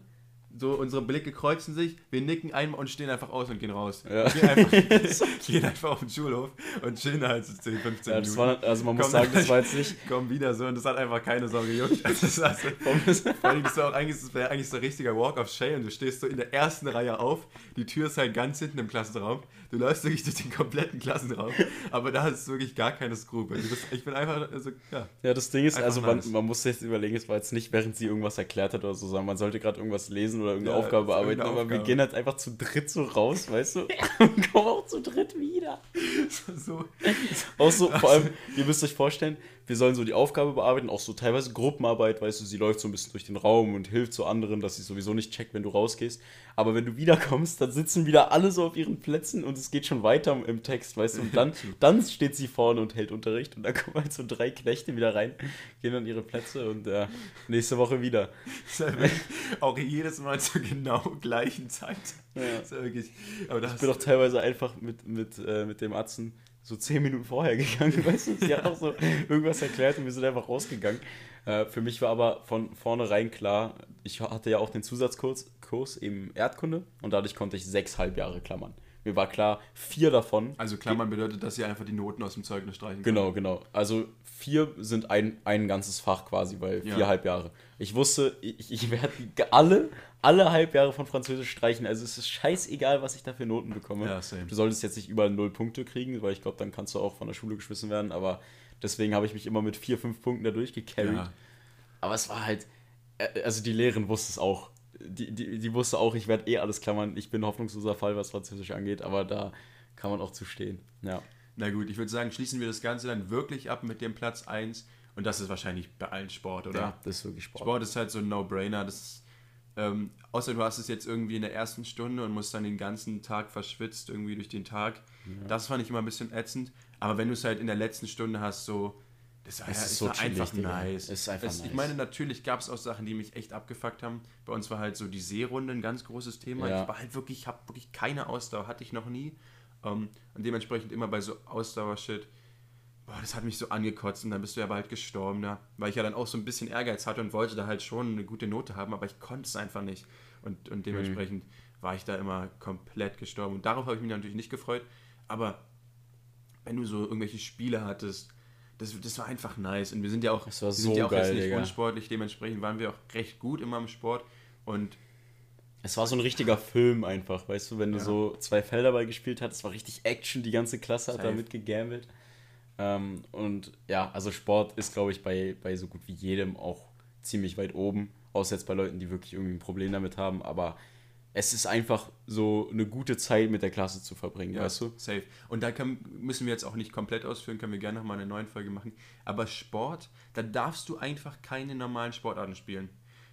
S2: so unsere Blicke kreuzen sich, wir nicken einmal und stehen einfach aus und gehen raus.
S1: Ja.
S2: Gehen, einfach, gehen einfach auf den Schulhof und chillen halt so 10, 15
S1: Ja, das
S2: Minuten.
S1: war, also man muss sagen, das war jetzt nicht.
S2: Kommen wieder so und das hat einfach keine Sau gejuckt. Also, das, vor allem, das, war auch eigentlich, das wäre eigentlich so ein richtiger Walk of Shame. Du stehst so in der ersten Reihe auf, die Tür ist halt ganz hinten im Klassenraum. Du läufst wirklich durch den kompletten Klassenraum, aber da ist wirklich gar keine Skrupel. Ich bin einfach, also, ja.
S1: Ja, das Ding ist,
S2: Einfach
S1: also man,
S2: nice.
S1: man muss sich jetzt überlegen, es war jetzt nicht, während sie irgendwas erklärt hat oder so, sondern man sollte gerade irgendwas lesen oder irgendeine
S2: Ja,
S1: Aufgabe
S2: irgendeine
S1: aber wir gehen halt einfach zu dritt so raus, weißt du? Und kommen auch zu dritt wieder.
S2: So,
S1: Auch so, vor allem, ihr müsst euch vorstellen, wir sollen so die Aufgabe bearbeiten, auch so teilweise Gruppenarbeit, weißt du, sie läuft so ein bisschen durch den Raum und hilft so anderen, dass sie sowieso nicht checkt, wenn du rausgehst. Aber wenn du wiederkommst, dann sitzen wieder alle so auf ihren Plätzen und es geht schon weiter im Text, weißt du, und dann, dann steht sie vorne und hält Unterricht und dann kommen halt so drei Knechte wieder rein, gehen an ihre Plätze und äh, nächste Woche wieder.
S2: auch jedes Mal zur genau gleichen Zeit.
S1: Ja.
S2: Das ist wirklich, aber das
S1: Ich bin auch teilweise einfach mit, mit, äh, mit dem Atzen so zehn Minuten vorher gegangen, weißt du? Sie hat auch so irgendwas erklärt und wir sind einfach rausgegangen. Äh, für mich war aber von vornherein klar, ich hatte ja auch den Zusatzkurs Kurs eben Erdkunde und dadurch konnte ich sechs Halbjahre klammern. Mir war klar, vier davon.
S2: Also Klammern bedeutet, dass sie einfach die Noten aus dem Zeugnis streichen
S1: Genau, genau. Also vier sind ein, ein ganzes Fach quasi, weil vier
S2: Ja.
S1: Halbjahre. Ich wusste, ich, ich werde alle, alle Halbjahre von Französisch streichen. Also es ist scheißegal, was ich da für Noten bekomme.
S2: Ja.
S1: Du solltest jetzt nicht überall null Punkte kriegen, weil ich glaube, dann kannst du auch von der Schule geschmissen werden. Aber deswegen habe ich mich immer mit vier, fünf Punkten da durchgecarried.
S2: Ja.
S1: Aber es war halt, äh, also die Lehrerin wusste es auch. Die, die, die wusste auch, ich werde eh alles klammern. Ich bin ein hoffnungsloser Fall, was Französisch angeht, aber da kann man auch zu stehen. Ja.
S2: Na gut, ich würde sagen, schließen wir das Ganze dann wirklich ab mit dem Platz 1. Und das ist wahrscheinlich bei allen Sport, oder?
S1: ja, das ist wirklich Sport.
S2: Sport ist halt so ein No-Brainer. Das ist, ähm, außer du hast es jetzt irgendwie in der ersten Stunde und musst dann den ganzen Tag verschwitzt irgendwie durch den Tag. Das fand ich immer ein bisschen ätzend. Aber wenn du es halt in der letzten Stunde hast, so, das
S1: Es ist
S2: es
S1: so
S2: einfach
S1: Digga.
S2: nice.
S1: Es ist einfach
S2: Ich
S1: nice.
S2: meine, natürlich gab es auch Sachen, die mich echt abgefuckt haben. Bei uns war halt so die Seerunde ein ganz großes Thema.
S1: Ja.
S2: Ich war halt wirklich, habe wirklich keine Ausdauer, hatte ich noch nie. Ähm, und dementsprechend immer bei so Ausdauer-Shit boah, das hat mich so angekotzt und dann bist du ja bald gestorben da. Weil ich ja dann auch so ein bisschen Ehrgeiz hatte und wollte da halt schon eine gute Note haben, aber ich konnte es einfach nicht. Und, und dementsprechend war ich da immer komplett gestorben. Und darauf habe ich mich natürlich nicht gefreut. Aber wenn du so irgendwelche Spiele hattest, das, das war einfach nice. Und wir sind ja auch,
S1: Das war
S2: wir
S1: so
S2: sind ja auch jetzt
S1: geil,
S2: nicht
S1: Digga.
S2: unsportlich, dementsprechend waren wir auch recht gut immer im Sport. Und
S1: Es war so ein richtiger Film einfach, weißt du, wenn du
S2: Ja.
S1: so zwei Felderball gespielt hast, es war richtig Action, die ganze Klasse hat
S2: Safe.
S1: damit gegambelt. Ähm, und ja, also Sport ist, glaube ich, bei, bei so gut wie jedem auch ziemlich weit oben, außer jetzt bei Leuten, die wirklich irgendwie ein Problem damit haben, aber es ist einfach so eine gute Zeit mit der Klasse zu verbringen,
S2: Ja,
S1: weißt du?
S2: Safe. Und da kann, müssen wir jetzt auch nicht komplett ausführen, können wir gerne nochmal eine neue Folge machen. Aber Sport, da darfst du einfach keine normalen Sportarten spielen.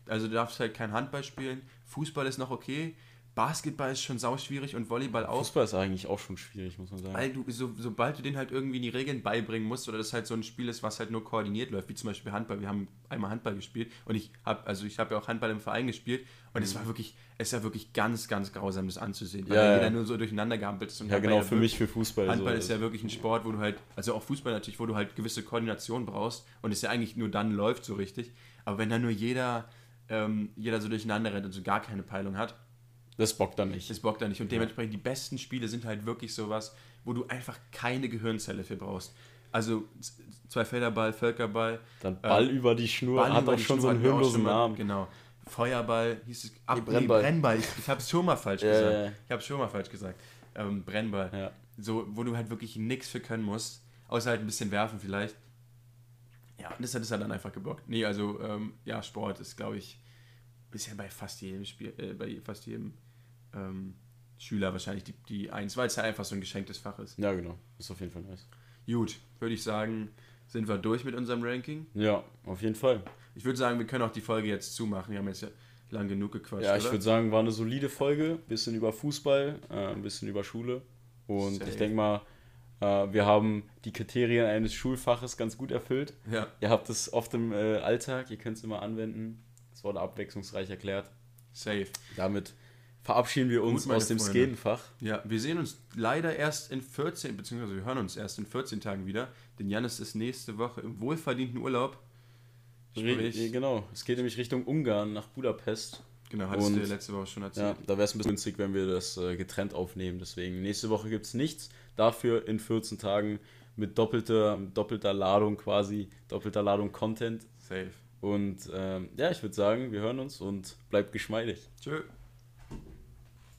S2: Also du darfst halt kein Handball spielen, Fußball ist noch okay, Basketball ist schon sauschwierig und Volleyball auch.
S1: Fußball ist eigentlich auch schon schwierig, muss man sagen.
S2: Weil du, so, sobald du den halt irgendwie die Regeln beibringen musst oder das halt so ein Spiel ist, was halt nur koordiniert läuft, wie zum Beispiel Handball. Wir haben einmal Handball gespielt und ich habe, also ich habe ja auch Handball im Verein gespielt und es war wirklich, es war wirklich ganz, ganz grausam, das anzusehen. Weil
S1: Ja,
S2: ja,
S1: ja.
S2: jeder nur so durcheinander gehampelt ist. Und
S1: ja, genau, für
S2: wirklich-
S1: mich für Fußball.
S2: Handball
S1: so,
S2: ist ja wirklich ein Sport, wo du halt, also auch Fußball natürlich, wo du halt gewisse Koordination brauchst und es ja eigentlich nur dann läuft so richtig. Aber wenn dann nur jeder, ähm, jeder so durcheinander rennt und so gar keine Peilung hat,
S1: Das bockt dann nicht.
S2: das bockt da nicht. Und dementsprechend die besten Spiele sind halt wirklich sowas, wo du einfach keine Gehirnzelle für brauchst. Also zwei Felderball, Völkerball,
S1: Dann Ball über die Schnur,
S2: Ball
S1: hat auch schon
S2: Schnur
S1: so einen hirnlosen. Namen.
S2: Genau. Feuerball hieß es. Ach,
S1: Nee,
S2: nee,
S1: Brennball.
S2: Brennball. Ich, ich habe es schon mal falsch gesagt. Ich habe es schon mal falsch gesagt. Ähm, Brennball.
S1: Ja.
S2: So, wo du halt wirklich nichts für können musst, außer halt ein bisschen werfen vielleicht. Ja, und das hat es halt dann einfach gebockt. Nee, also, ähm, ja, Sport ist, glaube ich, bisher bei fast jedem Spiel, äh, bei fast jedem ähm, Schüler wahrscheinlich die, die Eins, weil es halt einfach so ein geschenktes Fach ist.
S1: Ja, genau. Ist auf jeden Fall nice.
S2: Gut, würde ich sagen, sind wir durch mit unserem Ranking.
S1: Ja, auf jeden Fall.
S2: Ich würde sagen, wir können auch die Folge jetzt zumachen. Wir haben jetzt ja lang genug gequatscht.
S1: Ja, ich würde sagen, war eine solide Folge. Bisschen über Fußball, äh, ein bisschen über Schule. Und
S2: Safe.
S1: ich denke mal, äh, wir haben die Kriterien eines Schulfaches ganz gut erfüllt.
S2: Ja,
S1: Ihr habt es oft im äh, Alltag, ihr könnt es immer anwenden. Es wurde abwechslungsreich erklärt.
S2: Safe.
S1: Damit verabschieden wir uns
S2: Gut,
S1: aus dem Skelenfach.
S2: Ja, wir sehen uns leider erst in 14, beziehungsweise wir hören uns erst in 14 Tagen wieder, denn Janis ist nächste Woche im wohlverdienten Urlaub. Sprich, Re
S1: genau, es geht nämlich Richtung Ungarn, nach Budapest.
S2: Genau, hattest und, du letzte Woche schon erzählt.
S1: Ja, da wäre es ein bisschen günstig, wenn wir das äh, getrennt aufnehmen. Deswegen, nächste Woche gibt es nichts. Dafür in 14 Tagen mit doppelter, doppelter Ladung quasi, doppelter Ladung Content.
S2: Safe.
S1: Und ähm, ja, ich würde sagen, wir hören uns und bleibt geschmeidig.
S2: Tschö.